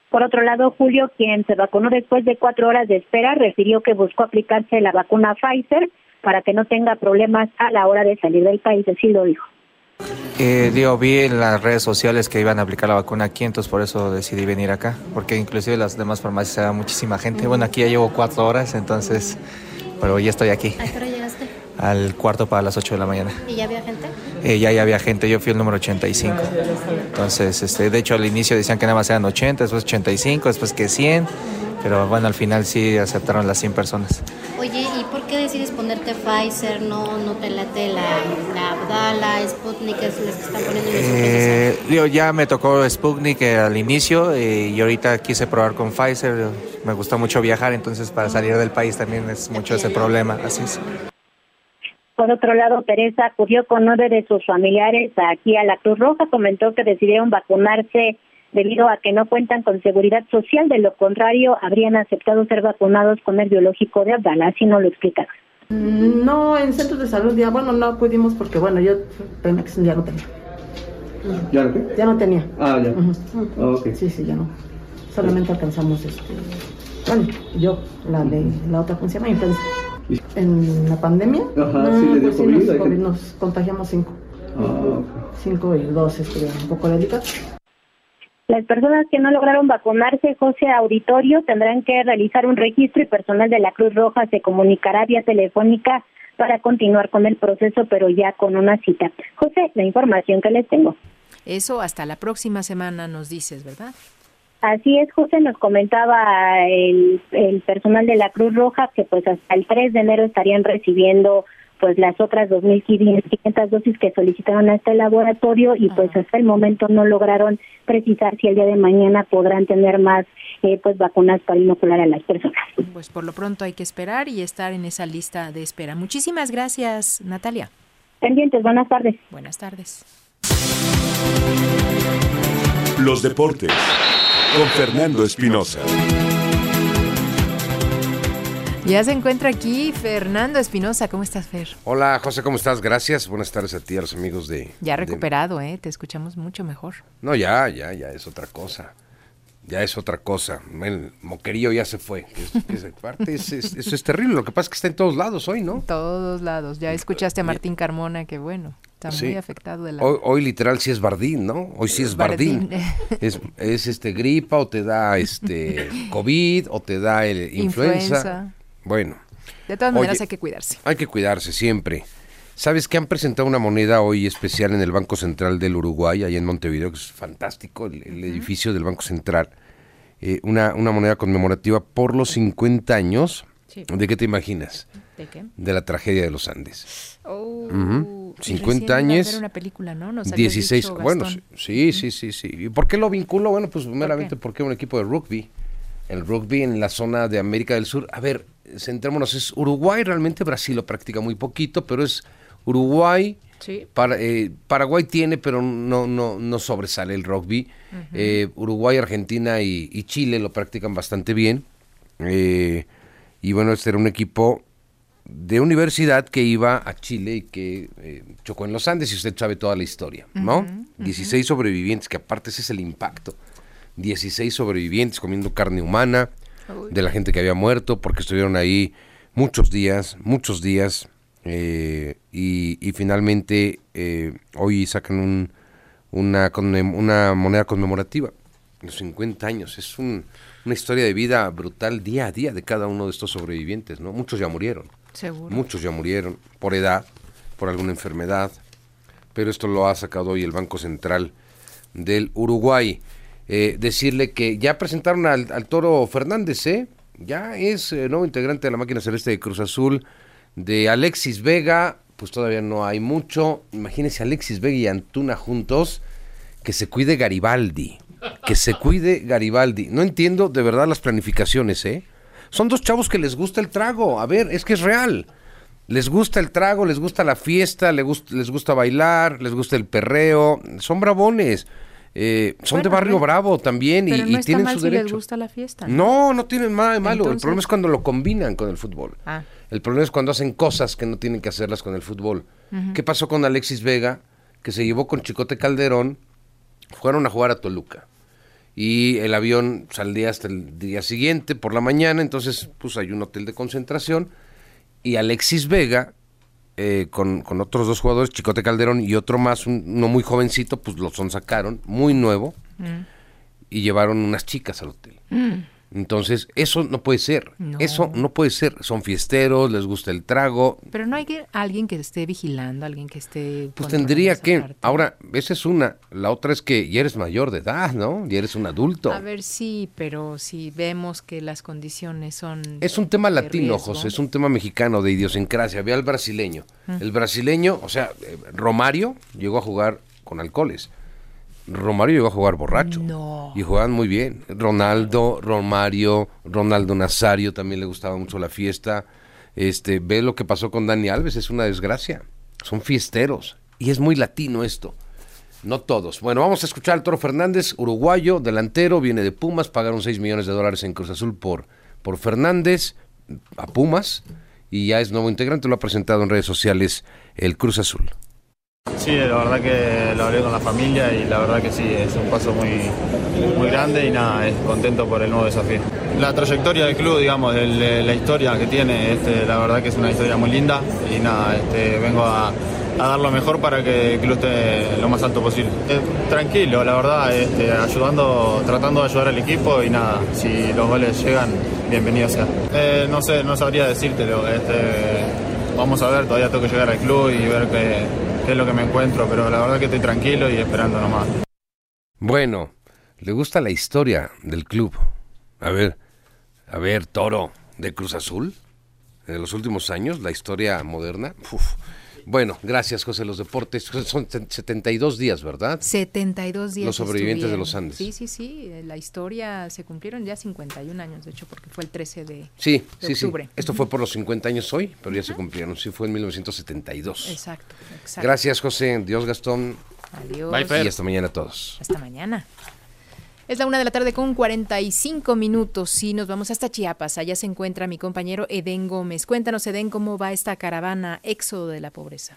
Por otro lado, Julio, quien se vacunó después de cuatro horas de espera, refirió que buscó aplicarse la vacuna Pfizer para que no tenga problemas a la hora de salir del país, así lo dijo. Eh, digo, vi en las redes sociales que iban a aplicar la vacuna aquí, entonces por eso decidí venir acá, porque inclusive las demás farmacias había muchísima gente. Bueno, aquí ya llevo cuatro horas, entonces, pero ya estoy aquí. ¿A qué hora llegaste? Al cuarto para las ocho de la mañana. ¿Y ya había gente? Eh, ya, ya había gente, yo fui el número 85. Entonces, este, de hecho al inicio decían que nada más eran 80, después 85, después que 100 pero bueno, al final sí aceptaron las 100 personas. Oye, ¿y qué decides ponerte Pfizer? ¿No, no te late la, la Abdala, Sputnik, es las que están poniendo eh, Digo, ya me tocó Sputnik eh, al inicio eh, y ahorita quise probar con Pfizer. Me gusta mucho viajar, entonces para salir del país también es mucho ese problema, así es. Por otro lado, Teresa acudió con nueve de sus familiares aquí a la Cruz Roja, comentó que decidieron vacunarse debido a que no cuentan con seguridad social, de lo contrario habrían aceptado ser vacunados con el biológico de Abdala, así no lo explicaron. No, en centros de salud ya, bueno, no pudimos porque, bueno, yo ya no tenía. ¿Ya no qué? Ya no tenía. Ah, ya. Sí, sí, ya no. Solamente alcanzamos, este, bueno, yo, la de la otra, ¿cómo se llama? En la pandemia, Ajá, sí, le dio pues COVID, nos, contagiamos cinco. Ah, Cinco y dos, este, un poco delicados. Las personas que no lograron vacunarse, José Auditorio, tendrán que realizar un registro y personal de la Cruz Roja se comunicará vía telefónica para continuar con el proceso, pero ya con una cita. José, la información que les tengo. Eso hasta la próxima semana nos dices, ¿verdad? Así es, José, nos comentaba el, el personal de la Cruz Roja que pues hasta el 3 de enero estarían recibiendo pues las otras 2.500 dosis que solicitaron a este laboratorio y pues hasta el momento no lograron precisar si el día de mañana podrán tener más eh, pues vacunas para inocular a las personas. Pues por lo pronto hay que esperar y estar en esa lista de espera. Muchísimas gracias, Natalia. Pendientes, buenas tardes. Buenas tardes. Los deportes con Fernando Espinosa. Ya se encuentra aquí Fernando Espinosa. ¿Cómo estás, Fer? Hola, José, ¿cómo estás? Gracias. Buenas tardes a ti, a los amigos de... Ya de- recuperado, ¿eh? Te escuchamos mucho mejor. No, ya, ya, ya es otra cosa. Ya es otra cosa. El moquerío ya se fue. Es- es- aparte, es- es- eso es terrible. Lo que pasa es que está en todos lados hoy, ¿no? Todos lados. Ya escuchaste a Martín Carmona, que bueno, está Sí. muy afectado de la... Hoy, hoy literal sí es Bardín, ¿no? Hoy sí es Bardín. Bardín. [LAUGHS] Es, es este gripa o te da este [LAUGHS] COVID o te da el influenza. Influenza. Bueno, De todas maneras Oye, hay que cuidarse. hay que cuidarse siempre. ¿Sabes que han presentado una moneda hoy especial en el Banco Central del Uruguay, allá en Montevideo, que es fantástico, el, el edificio del Banco Central? Eh, una, una moneda conmemorativa por los 50 años. Sí. ¿De qué te imaginas? ¿De qué? De la tragedia de los Andes. Oh, Ujú. y 50 recién iba a años. hacer una película, ¿no? Nos habías 16, dicho, bueno, sí, sí, sí, sí. ¿Y por qué lo vinculo? Bueno, pues meramente porque un equipo de rugby. El rugby en la zona de América del Sur. A ver, centrémonos, es Uruguay, realmente Brasil lo practica muy poquito, pero es Uruguay, Sí. para, eh, Paraguay tiene, pero no, no, no sobresale el rugby. Eh, Uruguay, Argentina y, y Chile lo practican bastante bien. Eh, y bueno, este era un equipo de universidad que iba a Chile y que chocó en los Andes y usted sabe toda la historia, ¿no? 16 sobrevivientes, que aparte ese es el impacto. 16 sobrevivientes comiendo carne humana de la gente que había muerto porque estuvieron ahí muchos días, muchos días eh, y, y finalmente eh, hoy sacan un, una, una moneda conmemorativa. Los 50 años, es un- una historia de vida brutal día a día de cada uno de estos sobrevivientes, ¿no? Muchos ya murieron. Seguro. Muchos ya murieron por edad, por alguna enfermedad, pero esto lo ha sacado hoy el Banco Central del Uruguay. Eh, decirle que ya presentaron al, Toro Fernández, ¿eh? Ya es eh, nuevo integrante de la máquina celeste de Cruz Azul, de Alexis Vega, pues todavía no hay mucho. Imagínense Alexis Vega y Antuna juntos, que se cuide Garibaldi, que se cuide Garibaldi. No entiendo de verdad las planificaciones, ¿eh? Son dos chavos que les gusta el trago, a ver, es que es real. Les gusta el trago, les gusta la fiesta, les gusta, les gusta bailar, les gusta el perreo, son brabones. Eh, son de Barrio Bravo también y, no y tienen mal su si les derecho. gusta la fiesta. No, no tienen nada de malo. el problema es cuando lo combinan con el fútbol. Ah. El problema es cuando hacen cosas que no tienen que hacerlas con el fútbol. ¿Qué pasó con Alexis Vega? Que se llevó con Chicote Calderón, fueron a jugar a Toluca. Y el avión saldría hasta el día siguiente por la mañana, entonces pues hay un hotel de concentración. Y Alexis Vega, eh, con, con otros dos jugadores, Chicote Calderón y otro más, un- uno muy jovencito, pues lo son sacaron, muy nuevo, y llevaron unas chicas al hotel. Mm. Entonces, eso no puede ser. No. Eso no puede ser. Son fiesteros, les gusta el trago. Pero no hay que, alguien que esté vigilando, alguien que esté... Pues tendría que. parte. Ahora, esa es una. La otra es que ya eres mayor de edad, ¿no? Ya eres un adulto. A ver, sí, pero si vemos que las condiciones son... Es un tema latino, riesgo. José, es un tema mexicano de idiosincrasia. Ve al brasileño. Mm. El brasileño, o sea, eh, Romario llegó a jugar con alcoholes. Romario llegó a jugar borracho. No. Y jugaban muy bien. Ronaldo, Romario, Ronaldo Nazario también le gustaba mucho la fiesta. Este, ve lo que pasó con Dani Alves, es una desgracia. Son fiesteros. Y es muy latino esto. No todos. Bueno, vamos a escuchar al Toro Fernández, uruguayo, delantero, viene de Pumas, pagaron 6 millones de dólares en Cruz Azul por, por Fernández a Pumas y ya es nuevo integrante, lo ha presentado en redes sociales el Cruz Azul. Sí, la verdad que lo hablé con la familia y la verdad que sí, es un paso muy, muy grande y nada, es contento por el nuevo desafío. La trayectoria del club, digamos, el- el- la historia que tiene, este, la verdad que es una historia muy linda y nada, este, vengo a, a dar lo mejor para que el club esté lo más alto posible. Eh, tranquilo, la verdad, este, ayudando, tratando de ayudar al equipo y nada, si los goles llegan, bienvenido sea. Eh, no sé, no sabría decírtelo, este, vamos a ver, todavía tengo que llegar al club y ver qué, es lo que me encuentro, pero la verdad que estoy tranquilo y esperando nomás. Bueno, le gusta la historia del club. A ver, a ver, Toro de Cruz Azul. en los últimos años, la historia moderna. Uf. Bueno, gracias José, los deportes son 72 días, ¿verdad? 72 días. Los sobrevivientes de los Andes. Sí, sí, sí, la historia se cumplieron ya 51 años, de hecho, porque fue el 13 de, Sí, de sí, sí. octubre. Esto fue por los 50 años hoy, pero ya se cumplieron. Sí, fue en 1972. Exacto, exacto. Gracias José, Dios Gastón. Adiós. Y hasta mañana a todos. Hasta mañana. Es la una de la tarde con 45 minutos y nos vamos hasta Chiapas. Allá se encuentra mi compañero Eden Gómez. Cuéntanos, Eden, cómo va esta caravana éxodo de la pobreza.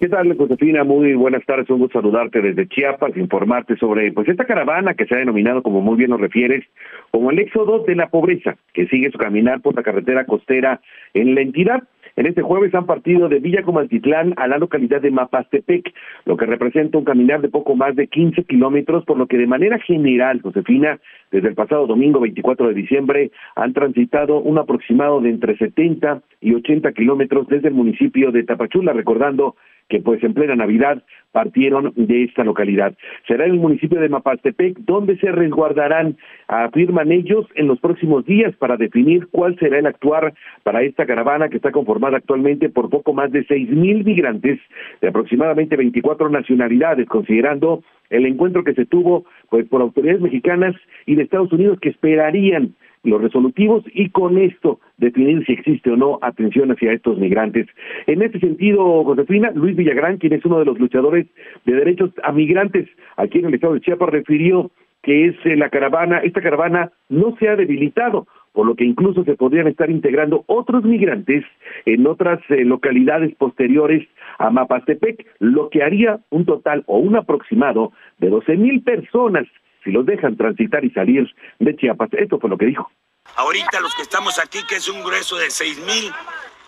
¿Qué tal, Josefina? Muy buenas tardes, un gusto saludarte desde Chiapas, informarte sobre pues esta caravana que se ha denominado, como muy bien lo refieres, como el éxodo de la pobreza, que sigue su caminar por la carretera costera en la entidad. En este jueves han partido de Villa Comaltitlán a la localidad de Mapastepec, lo que representa un caminar de poco más de 15 kilómetros, por lo que de manera general, Josefina, desde el pasado domingo 24 de diciembre, han transitado un aproximado de entre 70 y 80 kilómetros desde el municipio de Tapachula, recordando que pues en plena Navidad partieron de esta localidad. Será en el municipio de Mapastepec donde se resguardarán, afirman ellos, en los próximos días para definir cuál será el actuar para esta caravana que está conformada actualmente por poco más de seis mil migrantes de aproximadamente 24 nacionalidades, considerando el encuentro que se tuvo pues por autoridades mexicanas y de Estados Unidos que esperarían los resolutivos y con esto definir si existe o no atención hacia estos migrantes. En este sentido, Josefina, Luis Villagrán, quien es uno de los luchadores de derechos a migrantes aquí en el estado de Chiapas, refirió que es eh, la caravana, esta caravana no se ha debilitado, por lo que incluso se podrían estar integrando otros migrantes en otras eh, localidades posteriores a Mapastepec, lo que haría un total o un aproximado de 12 mil personas si los dejan transitar y salir de Chiapas. Esto fue lo que dijo. Ahorita los que estamos aquí, que es un grueso de seis mil,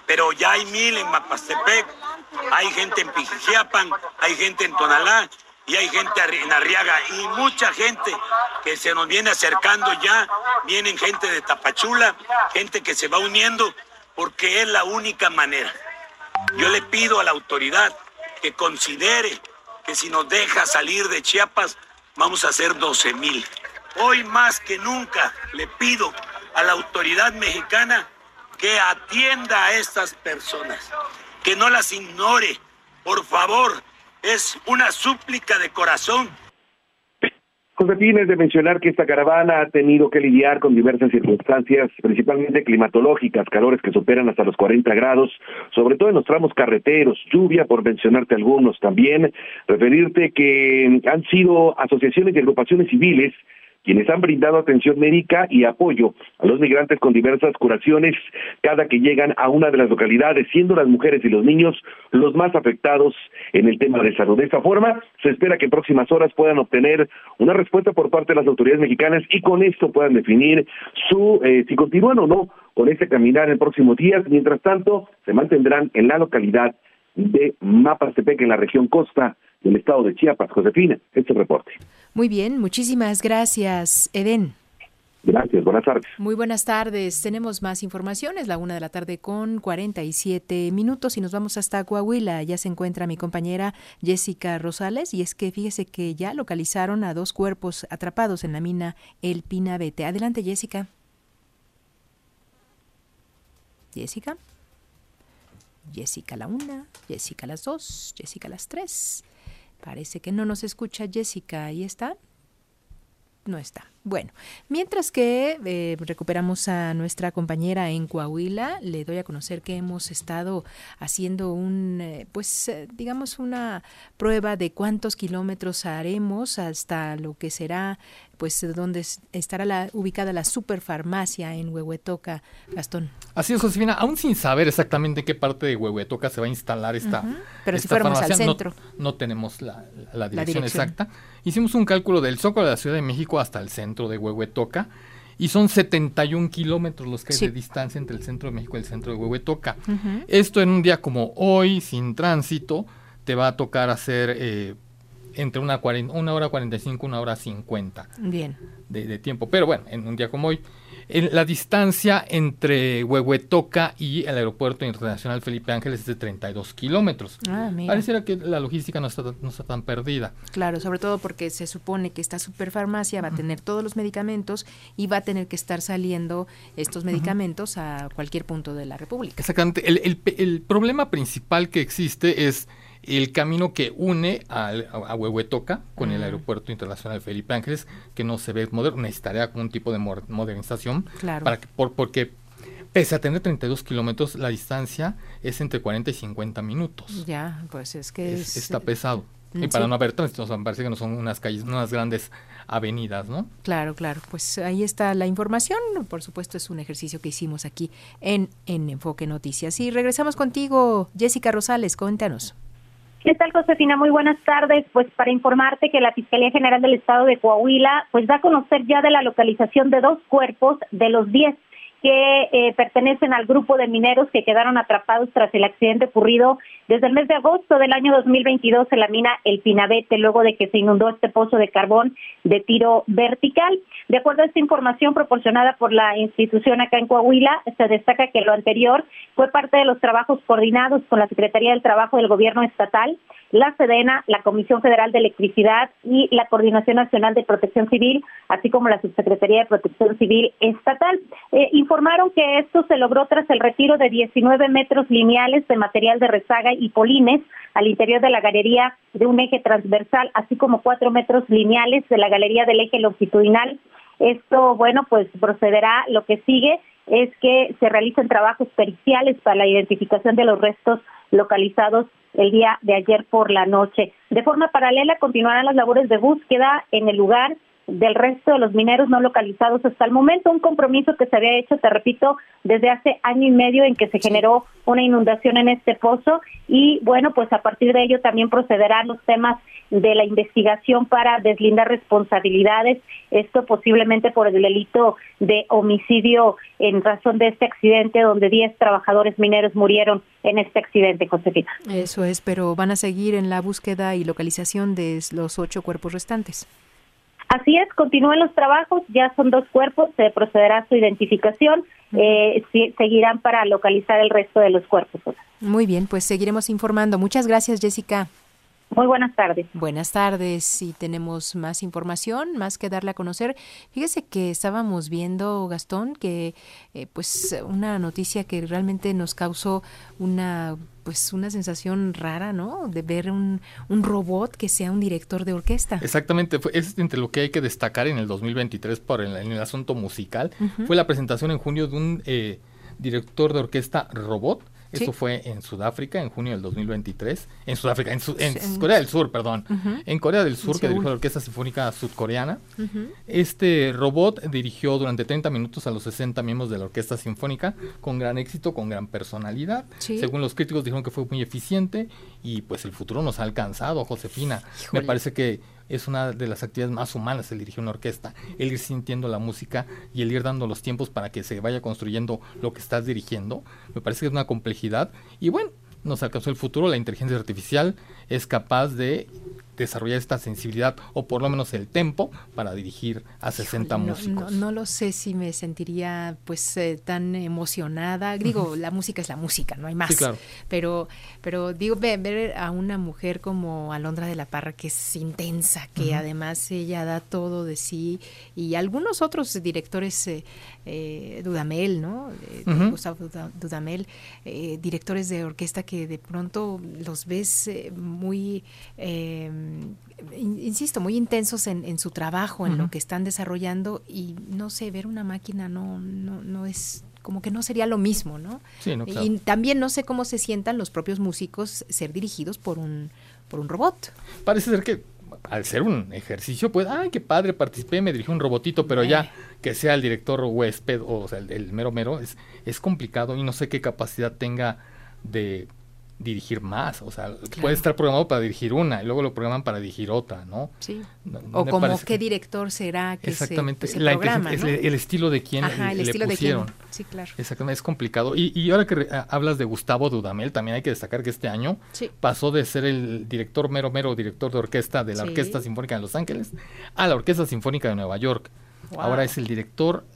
pero ya hay mil en Mapastepec, hay gente en Pijijiapan, hay gente en Tonalá y hay gente en Arriaga y mucha gente que se nos viene acercando ya, vienen gente de Tapachula, gente que se va uniendo porque es la única manera. Yo le pido a la autoridad que considere que si nos deja salir de Chiapas, vamos a hacer 12 mil. Hoy más que nunca le pido a la autoridad mexicana que atienda a estas personas, que no las ignore. Por favor, es una súplica de corazón. Josefina, es de mencionar que esta caravana ha tenido que lidiar con diversas circunstancias, principalmente climatológicas, calores que superan hasta los 40 grados, sobre todo en los tramos carreteros, lluvia, por mencionarte algunos también. Referirte que han sido asociaciones y agrupaciones civiles quienes han brindado atención médica y apoyo a los migrantes con diversas curaciones cada que llegan a una de las localidades, siendo las mujeres y los niños los más afectados en el tema de salud. De esta forma, se espera que en próximas horas puedan obtener una respuesta por parte de las autoridades mexicanas y con esto puedan definir su eh, si continúan o no con este caminar en próximos días. Mientras tanto, se mantendrán en la localidad de Mapastepec, en la región costa del estado de Chiapas. Josefina, este reporte. Muy bien, muchísimas gracias, Eden. Gracias, buenas tardes. Muy buenas tardes. Tenemos más información. Es la una de la tarde con 47 minutos y nos vamos hasta Coahuila. Ya se encuentra mi compañera Jessica Rosales y es que fíjese que ya localizaron a dos cuerpos atrapados en la mina El Pinabete. Adelante, Jessica. Jessica. Jessica la una, Jessica las dos, Jessica las tres. Parece que no nos escucha Jessica. ¿Ahí está? No está. Bueno, mientras que eh, recuperamos a nuestra compañera en Coahuila, le doy a conocer que hemos estado haciendo un, eh, pues, eh, digamos, una prueba de cuántos kilómetros haremos hasta lo que será, pues, donde estará la, ubicada la superfarmacia en Huehuetoca, Gastón. Así es, Josefina, aún sin saber exactamente en qué parte de Huehuetoca se va a instalar esta. Pero si esta fuéramos al farmacia, no- centro. No, tenemos la, la dirección dirección. exacta. Hicimos un cálculo del Zócalo de la Ciudad de México hasta el centro de Huehuetoca. Y son 71 kilómetros los que hay Sí. de distancia entre el centro de México y el centro de Huehuetoca. Esto en un día como hoy, sin tránsito, te va a tocar hacer eh, entre una, una hora 45 una hora 50 Bien. de, de tiempo. Pero bueno, en un día como hoy. En la distancia entre Huehuetoca y el Aeropuerto Internacional Felipe Ángeles es de 32 kilómetros. Ah. Pareciera que la logística no está, no está tan perdida. Claro, sobre todo porque se supone que esta superfarmacia va a tener todos los medicamentos y va a tener que estar saliendo estos medicamentos a cualquier punto de la República. Exactamente. El, el, el problema principal que existe es el camino que une a, a, Huehuetoca con el. Aeropuerto Internacional Felipe Ángeles, que no se ve moderno, necesitaría algún tipo de mo- modernización, Claro. para que, por, porque pese a tener 32 kilómetros, la distancia es entre 40 y 50 minutos. Ya, pues es que Es- es, está pesado. Mm, Y para no haber tránsito, o sea, me parece que no son unas calles, unas grandes avenidas, ¿no? Claro, claro. Pues ahí está la información. Por supuesto, es un ejercicio que hicimos aquí en, en Enfoque Noticias. Y regresamos contigo, Jessica Rosales. Cuéntanos. ¿Qué tal, Josefina? Muy buenas tardes. Pues para informarte que la Fiscalía General del Estado de Coahuila pues da a conocer ya de la localización de dos cuerpos de los 10 que eh, pertenecen al grupo de mineros que quedaron atrapados tras el accidente ocurrido desde el mes de agosto del año 2022 en la mina El Pinabete, luego de que se inundó este pozo de carbón de tiro vertical. De acuerdo a esta información proporcionada por la institución acá en Coahuila, se destaca que lo anterior fue parte de los trabajos coordinados con la Secretaría del Trabajo del Gobierno Estatal, la SEDENA, la Comisión Federal de Electricidad y la Coordinación Nacional de Protección Civil, así como la Subsecretaría de Protección Civil Estatal. Eh, informaron que esto se logró tras el retiro de 19 metros lineales de material de rezaga y polines al interior de la galería de un eje transversal, así como cuatro metros lineales de la galería del eje longitudinal. Esto, bueno, pues procederá, lo que sigue es que se realicen trabajos periciales para la identificación de los restos localizados el día de ayer por la noche. De forma paralela continuarán las labores de búsqueda en el lugar del resto de los mineros no localizados hasta el momento, un compromiso que se había hecho, te repito, desde hace año y medio en que se generó una inundación en este pozo y bueno, pues a partir de ello también procederán los temas de la investigación para deslindar responsabilidades, esto posiblemente por el delito de homicidio en razón de este accidente donde 10 trabajadores mineros murieron en este accidente, Josefina. Eso es, pero van a seguir en la búsqueda y localización de los ocho cuerpos restantes. Así es, continúen los trabajos, ya son dos cuerpos, se procederá a su identificación, eh, seguirán para localizar el resto de los cuerpos. Muy bien, pues seguiremos informando. Muchas gracias, Jessica. Muy buenas tardes. Buenas tardes. Y tenemos más información, más que darle a conocer. Fíjese que estábamos viendo, Gastón, que eh, pues una noticia que realmente nos causó una pues una sensación rara, ¿no? De ver un, un robot que sea un director de orquesta. Exactamente, fue, es entre lo que hay que destacar en el 2023 por el, en el asunto musical. Fue la presentación en junio de un eh, director de orquesta robot. Sí. Eso fue en Sudáfrica en junio del 2023. En Sudáfrica, en, Su- en Corea del Sur, perdón. En Corea del Sur, que dirigió la Orquesta Sinfónica Sudcoreana. Este robot dirigió durante 30 minutos a los 60 miembros de la Orquesta Sinfónica con gran éxito, con gran personalidad. Sí. Según los críticos dijeron que fue muy eficiente y pues el futuro nos ha alcanzado, Josefina. Híjole. Me parece que es una de las actividades más humanas el dirigir una orquesta, el ir sintiendo la música y el ir dando los tiempos para que se vaya construyendo lo que estás dirigiendo. Me parece que es una complejidad y bueno, nos alcanzó el futuro, la inteligencia artificial es capaz de desarrollar esta sensibilidad o por lo menos el tempo para dirigir a 60 No, músicos. no, no lo sé si me sentiría pues eh, tan emocionada. Digo, la música es la música, no hay más. Sí, claro. Pero, pero digo, ve- ver a una mujer como Alondra de la Parra que es intensa, que además ella da todo de sí, y algunos otros directores, eh, eh, Dudamel, ¿no? Eh, Ujú. Gustavo Duda- Dudamel, directores de orquesta que de pronto los ves muy, eh, insisto, muy intensos en, en su trabajo, en lo que están desarrollando y no sé, ver una máquina no, no, no es como que no sería lo mismo, ¿no? Sí, no, claro. Y también no sé cómo se sientan los propios músicos ser dirigidos por un, por un robot. Parece ser que al ser un ejercicio, pues, ay, qué padre, participé, me dirigí un robotito, pero ya que sea el director huésped o, sea, el, el mero mero, es, es complicado y no sé qué capacidad tenga de dirigir más. O sea, puede estar programado para dirigir una y luego lo programan para dirigir otra, ¿no? Sí. No- O como parece qué director será que se- Exactamente, que se, la programa, ¿no? el, el estilo de quién Ajá, el le estilo de quién. pusieron. Sí, claro. Exactamente, es complicado. Y, y ahora que a- hablas de Gustavo Dudamel, también hay que destacar que este año Sí. pasó de ser el director mero mero director de orquesta de la Sí. Orquesta Sinfónica de Los Ángeles a la Orquesta Sinfónica de Nueva York. Wow. Ahora es el director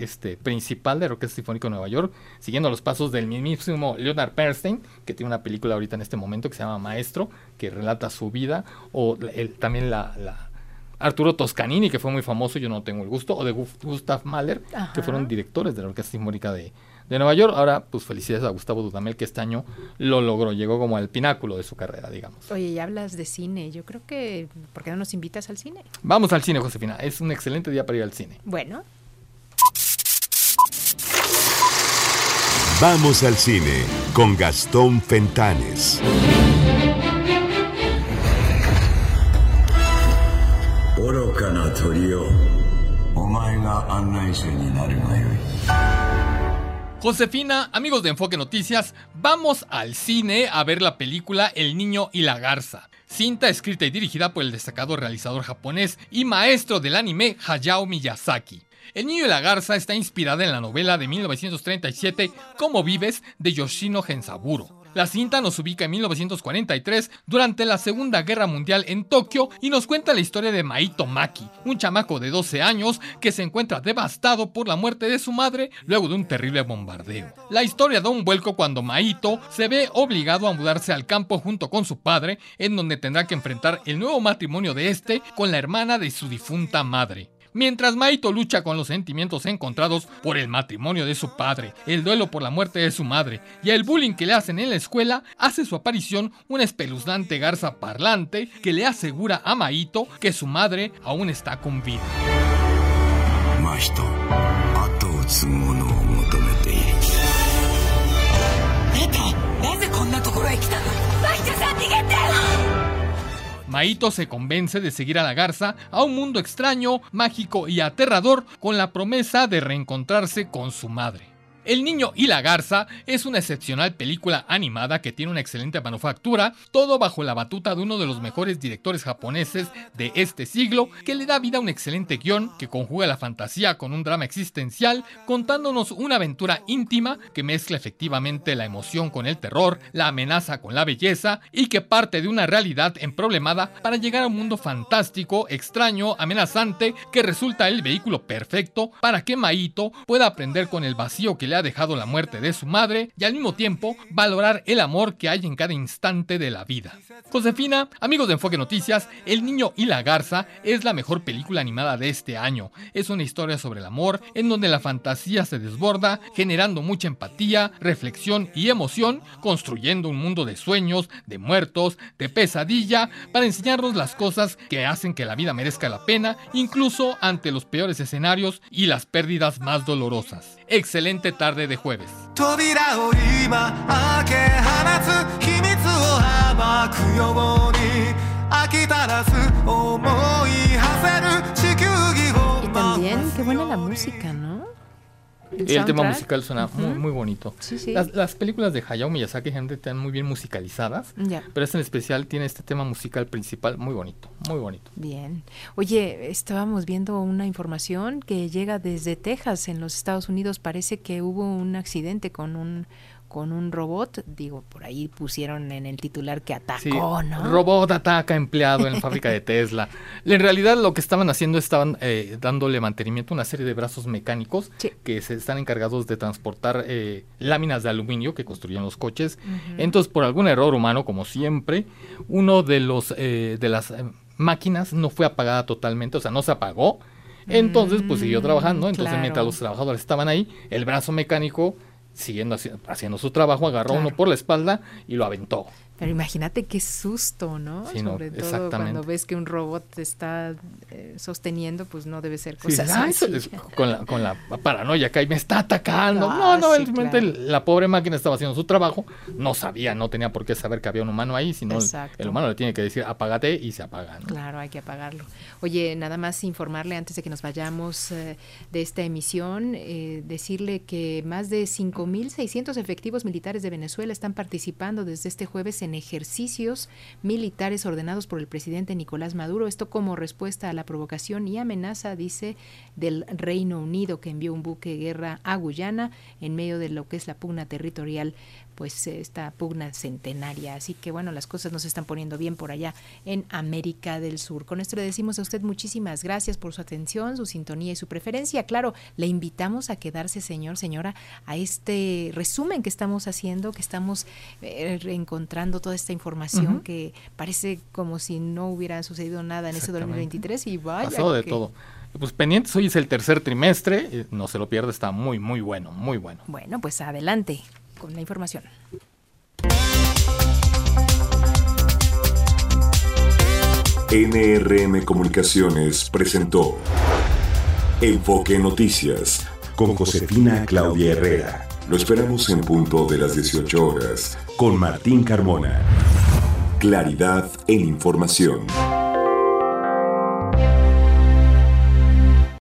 este, principal de Orquesta Sinfónica de Nueva York, siguiendo los pasos del mismísimo Leonard Bernstein, que tiene una película ahorita en este momento que se llama Maestro, que relata su vida, o también la, la Arturo Toscanini, que fue muy famoso, yo no tengo el gusto, o de Gustav Mahler, que fueron directores de la Orquesta Sinfónica de, de Nueva York. Ahora, pues felicidades a Gustavo Dudamel, que este año lo logró, llegó como al pináculo de su carrera, digamos. Oye, y hablas de cine, yo creo que, ¿por qué no nos invitas al cine? Vamos al cine, Josefina, es un excelente día para ir al cine. Bueno. Vamos al cine con Gastón Fentanes. Josefina, amigos de Enfoque Noticias, vamos al cine a ver la película El Niño y la Garza. Cinta escrita y dirigida por el destacado realizador japonés y maestro del anime Hayao Miyazaki. El niño y la garza está inspirada en la novela de 1937 Cómo vives de Yoshino Gensaburo. La cinta nos ubica en 1943 durante la Segunda Guerra Mundial en Tokio y nos cuenta la historia de Maito Maki, un chamaco de 12 años que se encuentra devastado por la muerte de su madre luego de un terrible bombardeo. La historia da un vuelco cuando Maito se ve obligado a mudarse al campo junto con su padre, en donde tendrá que enfrentar el nuevo matrimonio de este con la hermana de su difunta madre. Mientras Maito lucha con los sentimientos encontrados por el matrimonio de su padre, el duelo por la muerte de su madre y el bullying que le hacen en la escuela, hace su aparición una espeluznante garza parlante que le asegura a Maito que su madre aún está con vida. Maito se convence de seguir a la garza a un mundo extraño, mágico y aterrador con la promesa de reencontrarse con su madre. El niño y la garza es una excepcional película animada que tiene una excelente manufactura, todo bajo la batuta de uno de los mejores directores japoneses de este siglo, que le da vida a un excelente guion que conjuga la fantasía con un drama existencial, contándonos una aventura íntima que mezcla efectivamente la emoción con el terror, la amenaza con la belleza y que parte de una realidad emproblemada para llegar a un mundo fantástico, extraño, amenazante, que resulta el vehículo perfecto para que Maito pueda aprender con el vacío que le ha dejado la muerte de su madre y al mismo tiempo valorar el amor que hay en cada instante de la vida. Josefina, amigos de Enfoque Noticias, El Niño y la Garza es la mejor película animada de este año. Es una historia sobre el amor en donde la fantasía se desborda, generando mucha empatía, reflexión y emoción, construyendo un mundo de sueños, de muertos, de pesadilla, para enseñarnos las cosas que hacen que la vida merezca la pena, incluso ante los peores escenarios y las pérdidas más dolorosas. Excelente tarde de jueves. Y también, qué buena la música, ¿no? El, tema musical suena muy, muy bonito. Las, películas de Hayao Miyazaki gente están muy bien musicalizadas, pero este en especial tiene este tema musical principal muy bonito, muy bonito. Bien. Oye, estábamos viendo una información que llega desde Texas, en los Estados Unidos. Parece que hubo un accidente con un con un robot, digo, por ahí pusieron en el titular que atacó, ¿no? Robot ataca empleado en la fábrica de Tesla. [LAUGHS] En realidad lo que estaban haciendo estaban eh, dándole mantenimiento a una serie de brazos mecánicos que se están encargados de transportar eh, láminas de aluminio que construían los coches. Entonces, por algún error humano, como siempre, uno de los eh, de las máquinas no fue apagada totalmente, o sea, no se apagó. Entonces, pues siguió trabajando. Entonces, mientras los trabajadores estaban ahí, el brazo mecánico siguiendo haciendo su trabajo, agarró uno por la espalda y lo aventó. Pero imagínate qué susto, ¿no? Sobre todo cuando ves que un robot te está eh, sosteniendo, pues no debe ser cosa sí, con, la, con la paranoia que ahí me está atacando. no, no, realmente la pobre máquina estaba haciendo su trabajo, no sabía, no tenía por qué saber que había un humano ahí, sino el, humano le tiene que decir apágate y se apaga. Claro, hay que apagarlo. Oye, nada más informarle antes de que nos vayamos eh, de esta emisión, eh, decirle que más de 5.600 efectivos militares de Venezuela están participando desde este jueves en ejercicios militares ordenados por el presidente Nicolás Maduro. Esto como respuesta a la provocación y amenaza, dice, del Reino Unido que envió un buque de guerra a Guyana en medio de lo que es la pugna territorial pues esta pugna centenaria. Así que bueno, las cosas no se están poniendo bien por allá en América del Sur. Con esto le decimos a usted muchísimas gracias por su atención, su sintonía y su preferencia. Claro, le invitamos a quedarse, señor, señora, a este resumen que estamos haciendo, que estamos eh, reencontrando toda esta información que parece como si no hubiera sucedido nada en ese 2023 y vaya. Pasó de todo. Pues pendientes, hoy es el tercer trimestre, eh, no se lo pierda, está muy, muy bueno, muy bueno. Bueno, pues adelante la información. NRM Comunicaciones presentó Enfoque Noticias con Josefina Claudia Herrera. Lo esperamos en punto de las 18 horas con Martín Carmona. Claridad en información.